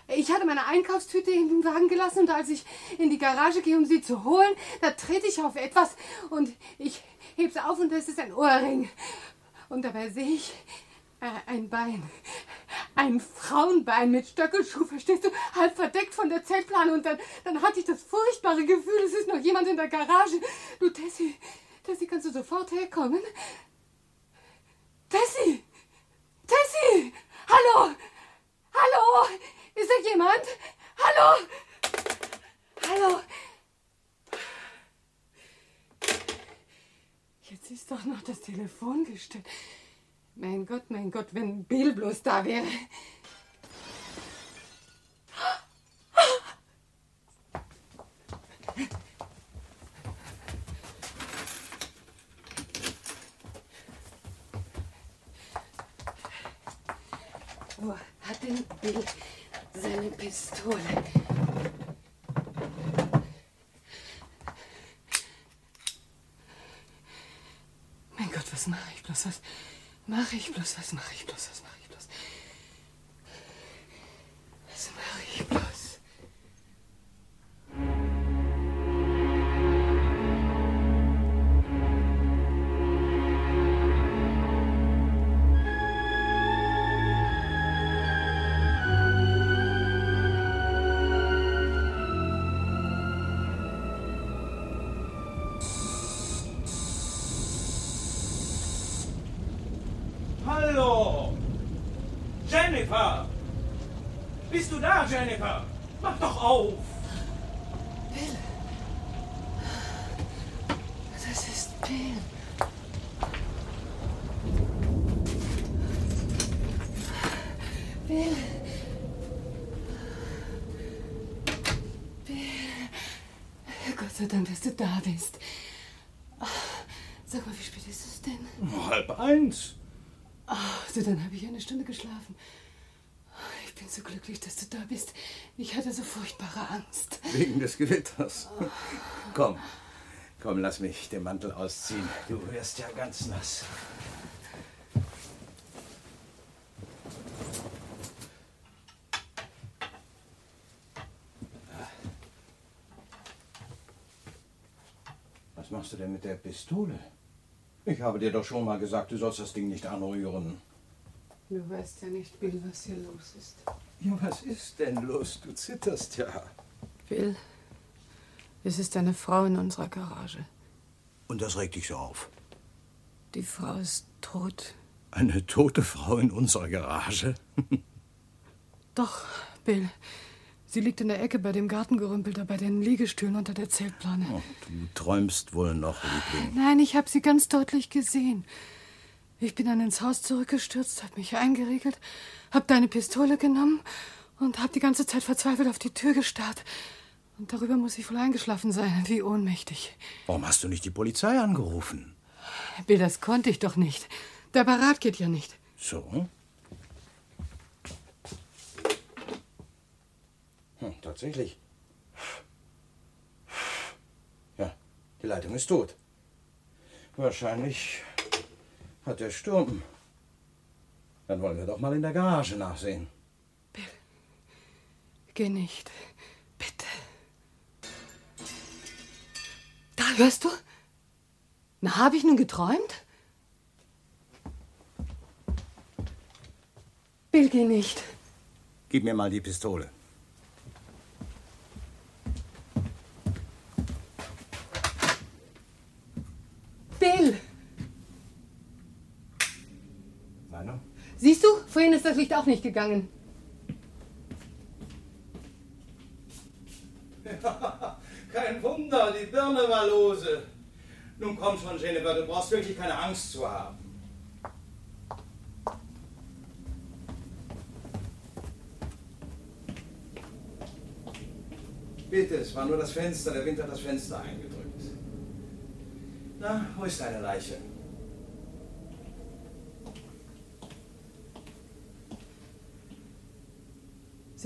Ich hatte meine Einkaufstüte im Wagen gelassen und als ich in die Garage gehe, um sie zu holen, da trete ich auf etwas und ich heb's auf und das ist ein Ohrring. Und dabei sehe ich äh, ein Bein. Ein Frauenbein mit Stöckelschuh, verstehst du? Halb verdeckt von der Zeltplane. Und dann, dann hatte ich das furchtbare Gefühl, es ist noch jemand in der Garage. Du, Tessie, Tessie, kannst du sofort herkommen? Tessie! Tessie! Hallo! Hallo! Ist da jemand? Hallo! Hallo! Jetzt ist doch noch das Telefon gestellt. Mein Gott, mein Gott, wenn Bill bloß da wäre. Wo hat denn Bill seine Pistole? Mein Gott, was mache ich bloß? Was mache ich bloß? Was mache ich bloß? Was mache glücklich, dass du da bist. Ich hatte so furchtbare Angst. Wegen des Gewitters. Komm, komm, lass mich den Mantel ausziehen. Du wirst ja ganz nass. Was machst du denn mit der Pistole? Ich habe dir doch schon mal gesagt, du sollst das Ding nicht anrühren. Du weißt ja nicht, Bill, was hier los ist. Ja, was ist denn los? Du zitterst ja. Bill, es ist eine Frau in unserer Garage. Und das regt dich so auf. Die Frau ist tot. Eine tote Frau in unserer Garage? Doch, Bill. Sie liegt in der Ecke bei dem Gartengerümpel, da bei den Liegestühlen unter der Zeltplane. Oh, du träumst wohl noch, Liebling. Nein, ich habe sie ganz deutlich gesehen. Ich bin dann ins Haus zurückgestürzt, hab mich eingeriegelt, hab deine Pistole genommen und hab die ganze Zeit verzweifelt auf die Tür gestarrt. Und darüber muss ich wohl eingeschlafen sein. Wie ohnmächtig. Warum hast du nicht die Polizei angerufen? Bill, das konnte ich doch nicht. Der Apparat geht ja nicht. So? Hm, tatsächlich. Ja, die Leitung ist tot. Wahrscheinlich hat der Sturm. Dann wollen wir doch mal in der Garage nachsehen. Geh nicht. Bitte. Da, hörst du? Na, habe ich nun geträumt? Bill, geh nicht. Gib mir mal die Pistole. Bill! Meinung? Siehst du, vorhin ist das Licht auch nicht gegangen. Kein Wunder, die Birne war lose. Nun komm schon, Jennifer, du brauchst wirklich keine Angst zu haben. Bitte, es war nur das Fenster. Der Wind hat das Fenster eingedrückt. Na, wo ist deine Leiche?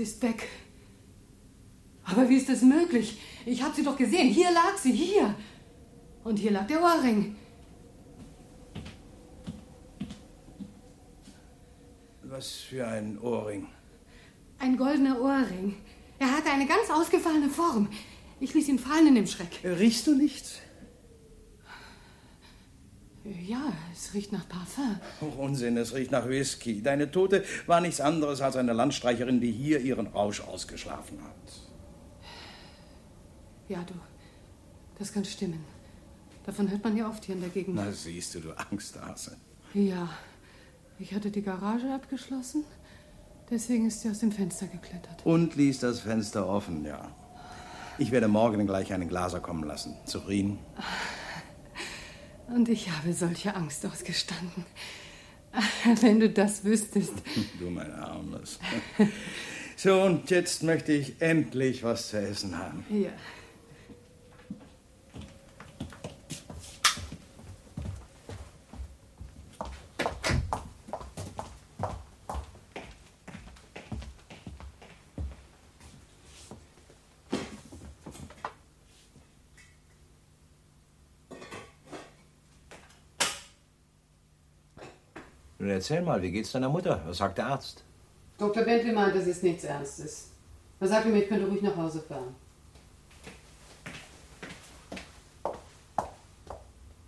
Sie ist weg. Aber wie ist das möglich? Ich habe sie doch gesehen. Hier lag sie, hier. Und hier lag der Ohrring. Was für ein Ohrring. Ein goldener Ohrring. Er hatte eine ganz ausgefallene Form. Ich ließ ihn fallen in dem Schreck. Riechst du nichts? Ja, es riecht nach Parfum. Oh, Unsinn, es riecht nach Whisky. Deine Tote war nichts anderes als eine Landstreicherin, die hier ihren Rausch ausgeschlafen hat. Ja, du. Das kann stimmen. Davon hört man ja oft hier in der Gegend. Na, siehst du, du Angsthase. Ja. Ich hatte die Garage abgeschlossen. Deswegen ist sie aus dem Fenster geklettert. Und ließ das Fenster offen, ja. Ich werde morgen gleich einen Glaser kommen lassen. Zurin. Und ich habe solche Angst ausgestanden. Wenn du das wüsstest. Du mein Armes. So, und jetzt möchte ich endlich was zu essen haben. Ja. Erzähl mal, wie geht's deiner Mutter? Was sagt der Arzt? Dr. Bentley meint, das ist nichts Ernstes. Er sagte mir, ich könnte ruhig nach Hause fahren.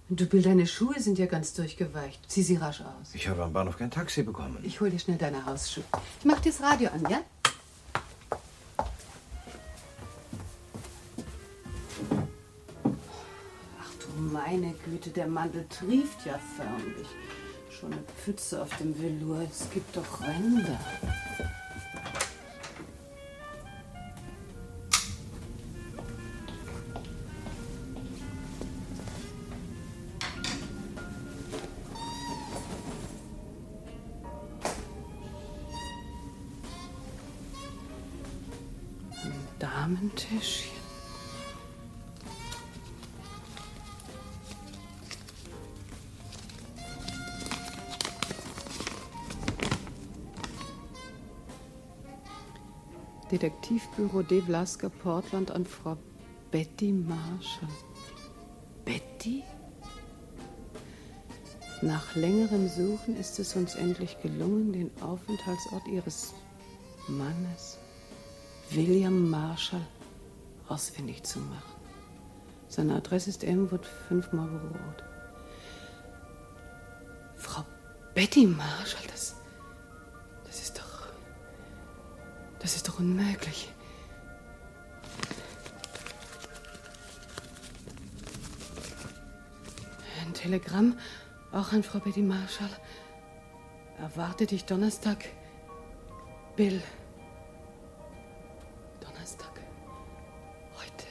Du, Bill, deine Schuhe sind ja ganz durchgeweicht. Zieh sie rasch aus. Ich habe am Bahnhof kein Taxi bekommen. Ich hol dir schnell deine Hausschuhe. Ich mach dir das Radio an, ja? Ach du meine Güte, der Mantel trieft ja förmlich. Schon eine Pfütze auf dem Velour. Es gibt doch Ränder. Detektivbüro De Vlaska Portland an Frau Betty Marshall. Betty? Nach längerem Suchen ist es uns endlich gelungen, den Aufenthaltsort ihres Mannes, William Marshall, ausfindig zu machen. Seine Adresse ist Elmwood 5 Marlborough Road. Frau Betty Marshall, das, das ist doch unmöglich. Ein Telegramm, auch an Frau Betty Marshall. Erwarte dich Donnerstag. Bill. Donnerstag. Heute.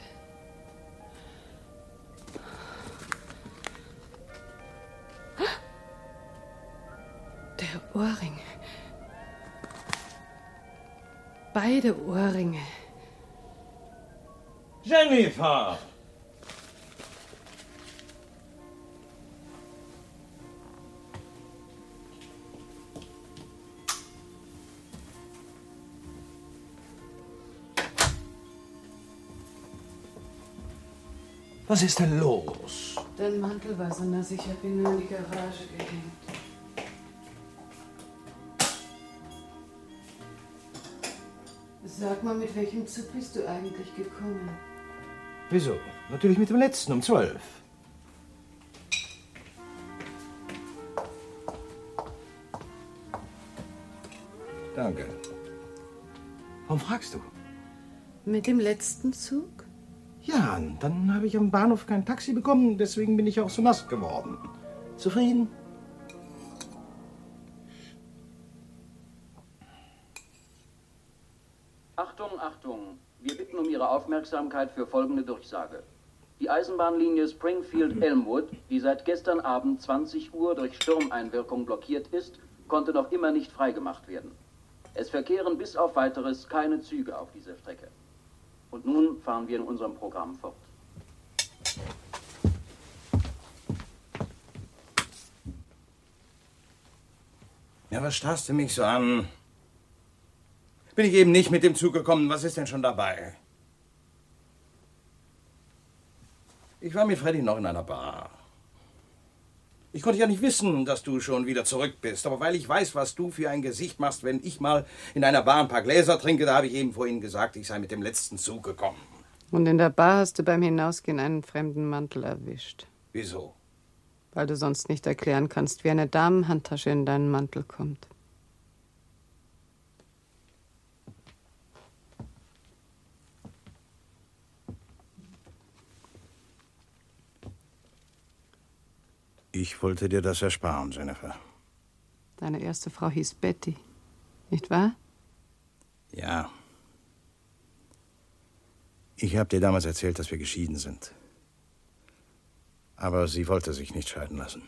Der Ohrring. Beide Ohrringe. Jennifer! Was ist denn los? Dein Mantel war so nass, ich hab ihn nur in die Garage gehängt. Sag mal, mit welchem Zug bist du eigentlich gekommen? Wieso? Natürlich mit dem letzten um zwölf. Danke. Warum fragst du? Mit dem letzten Zug? Ja, dann habe ich am Bahnhof kein Taxi bekommen, deswegen bin ich auch so nass geworden. Zufrieden? Aufmerksamkeit für folgende Durchsage. Die Eisenbahnlinie Springfield-Elmwood, die seit gestern Abend 20 Uhr durch Sturmeinwirkung blockiert ist, konnte noch immer nicht freigemacht werden. Es verkehren bis auf weiteres keine Züge auf dieser Strecke. Und nun fahren wir in unserem Programm fort. Ja, was starrst du mich so an? Bin ich eben nicht mit dem Zug gekommen. Was ist denn schon dabei? Ich war mit Freddy noch in einer Bar. Ich konnte ja nicht wissen, dass du schon wieder zurück bist. Aber weil ich weiß, was du für ein Gesicht machst, wenn ich mal in einer Bar ein paar Gläser trinke, da habe ich eben vorhin gesagt, ich sei mit dem letzten Zug gekommen. Und in der Bar hast du beim Hinausgehen einen fremden Mantel erwischt. Wieso? Weil du sonst nicht erklären kannst, wie eine Damenhandtasche in deinen Mantel kommt. Ich wollte dir das ersparen, Jennifer. Deine erste Frau hieß Betty, nicht wahr? Ja. Ich habe dir damals erzählt, dass wir geschieden sind. Aber sie wollte sich nicht scheiden lassen.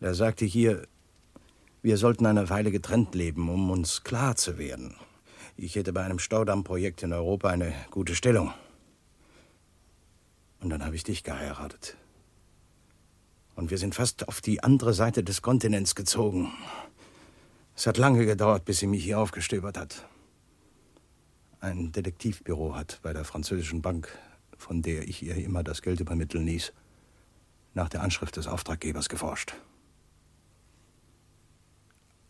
Da sagte ich ihr, wir sollten eine Weile getrennt leben, um uns klar zu werden. Ich hätte bei einem Staudammprojekt in Europa eine gute Stellung. Und dann habe ich dich geheiratet. Und wir sind fast auf die andere Seite des Kontinents gezogen. Es hat lange gedauert, bis sie mich hier aufgestöbert hat. Ein Detektivbüro hat bei der französischen Bank, von der ich ihr immer das Geld übermitteln ließ, nach der Anschrift des Auftraggebers geforscht.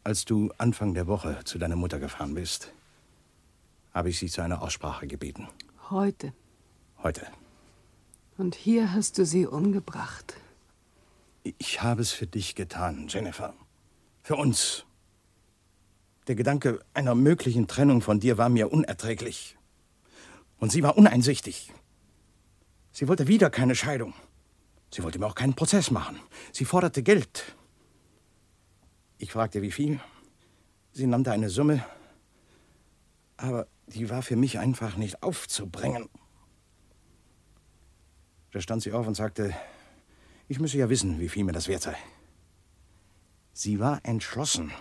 Als du Anfang der Woche zu deiner Mutter gefahren bist, habe ich sie zu einer Aussprache gebeten. Heute. Heute. Und hier hast du sie umgebracht. Ich habe es für dich getan, Jennifer. Für uns. Der Gedanke einer möglichen Trennung von dir war mir unerträglich. Und sie war uneinsichtig. Sie wollte wieder keine Scheidung. Sie wollte mir auch keinen Prozess machen. Sie forderte Geld. Ich fragte, wie viel. Sie nannte eine Summe. Aber die war für mich einfach nicht aufzubringen. Da stand sie auf und sagte, ich müsse ja wissen, wie viel mir das wert sei. Sie war entschlossen.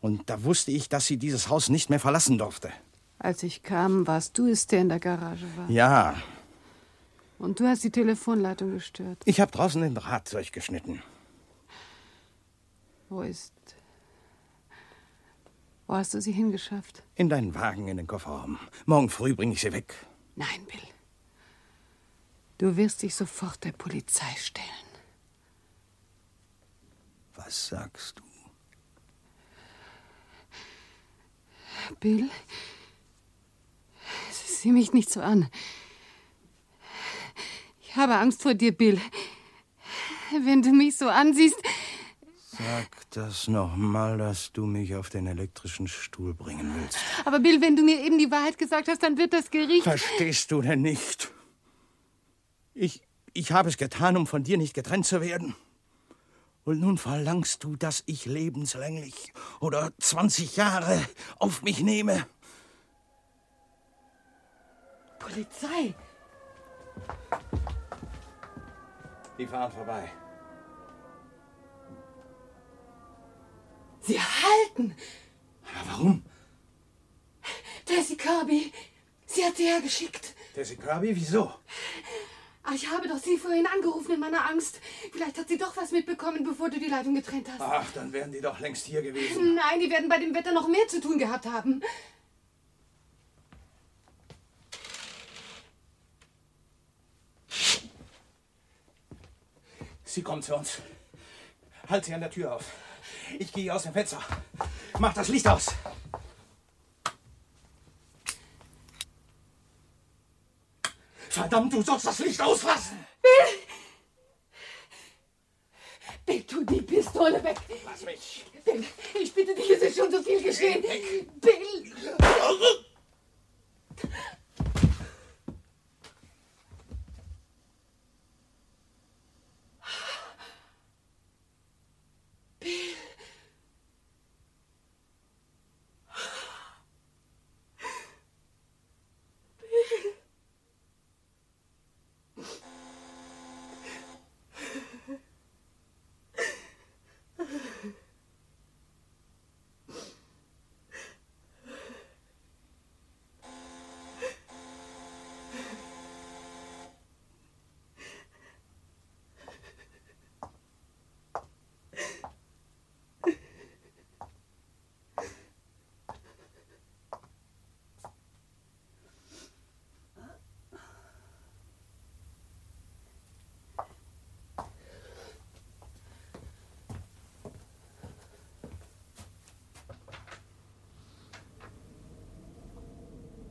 Und da wusste ich, dass sie dieses Haus nicht mehr verlassen durfte. Als ich kam, warst du es, der in der Garage war. Ja, Und du hast die Telefonleitung gestört. ich habe draußen den Draht durchgeschnitten. Wo ist. Wo hast du sie hingeschafft? In deinen Wagen, in den Kofferraum. Morgen früh bringe ich sie weg. Nein, Bill. Du wirst dich sofort der Polizei stellen. Was sagst du? Bill? Sieh mich nicht so an. Ich habe Angst vor dir, Bill. Wenn du mich so ansiehst. Sag das nochmal, dass du mich auf den elektrischen Stuhl bringen willst. Aber Bill, wenn du mir eben die Wahrheit gesagt hast, dann wird das Gericht. Verstehst du denn nicht? Ich, ich habe es getan, um von dir nicht getrennt zu werden. Und nun verlangst du, dass ich lebenslänglich oder 20 Jahre auf mich nehme. Polizei! Die fahren vorbei. Sie halten! Aber warum? Die Kirby. Sie hat sie hergeschickt. Tessie Kirby, wieso? Ach, ich habe doch Sie vorhin angerufen in meiner Angst. Vielleicht hat sie doch was mitbekommen, bevor du die Leitung getrennt hast. Ach, dann wären die doch längst hier gewesen. Nein, die werden bei dem Wetter noch mehr zu tun gehabt haben. Sie kommt zu uns. Halt sie an der Tür auf. Ich gehe aus dem Fenster. Mach das Licht aus. Verdammt, du sollst das Licht auslassen! Bill! Bill, tu die Pistole weg! Lass mich! Bill, ich bitte dich, es ist schon so viel geschehen! Bill! Bill!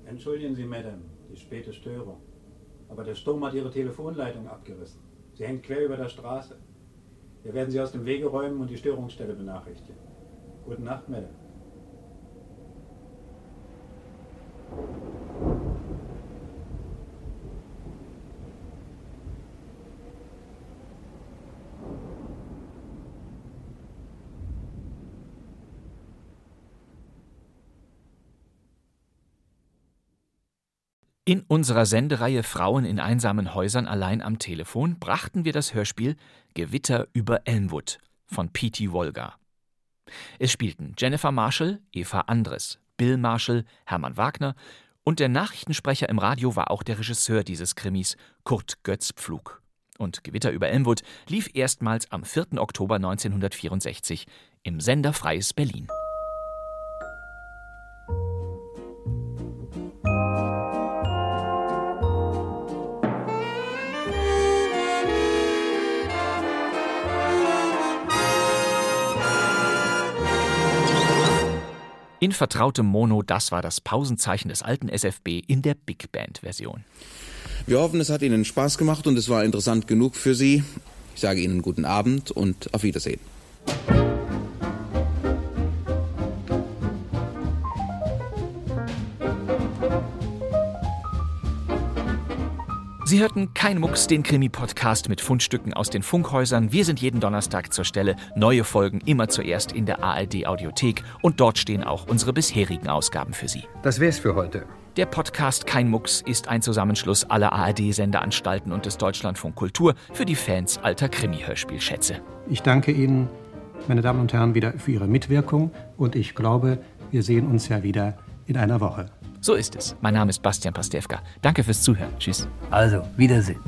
Entschuldigen Sie, Madame, die späte Störung. Aber der Sturm hat Ihre Telefonleitung abgerissen. Sie hängt quer über der Straße. Wir werden Sie aus dem Wege räumen und die Störungsstelle benachrichtigen. Gute Nacht, Madame. In unserer Sendereihe Frauen in einsamen Häusern allein am Telefon brachten wir das Hörspiel Gewitter über Elmwood von P.T. Wolga. Es spielten Jennifer Marshall, Eva Andres, Bill Marshall, Hermann Wagner und der Nachrichtensprecher im Radio war auch der Regisseur dieses Krimis, Kurt Götz Pflug. Und Gewitter über Elmwood lief erstmals am 4. Oktober 1964 im Sender Freies Berlin. In vertrautem Mono, das war das Pausenzeichen des alten SFB in der Big Band-Version. Wir hoffen, es hat Ihnen Spaß gemacht und es war interessant genug für Sie. Ich sage Ihnen guten Abend und auf Wiedersehen. Sie hörten Kein Mucks, den Krimi-Podcast mit Fundstücken aus den Funkhäusern. Wir sind jeden Donnerstag zur Stelle. Neue Folgen immer zuerst in der ARD-Audiothek. Und dort stehen auch unsere bisherigen Ausgaben für Sie. Das wär's für heute. Der Podcast Kein Mucks ist ein Zusammenschluss aller ARD-Sendeanstalten und des Deutschlandfunk Kultur für die Fans alter Krimi-Hörspielschätze. Ich danke Ihnen, meine Damen und Herren, wieder für Ihre Mitwirkung und ich glaube, wir sehen uns ja wieder in einer Woche. So ist es. Mein Name ist Bastian Pastewka. Danke fürs Zuhören. Tschüss. Also, Wiedersehen.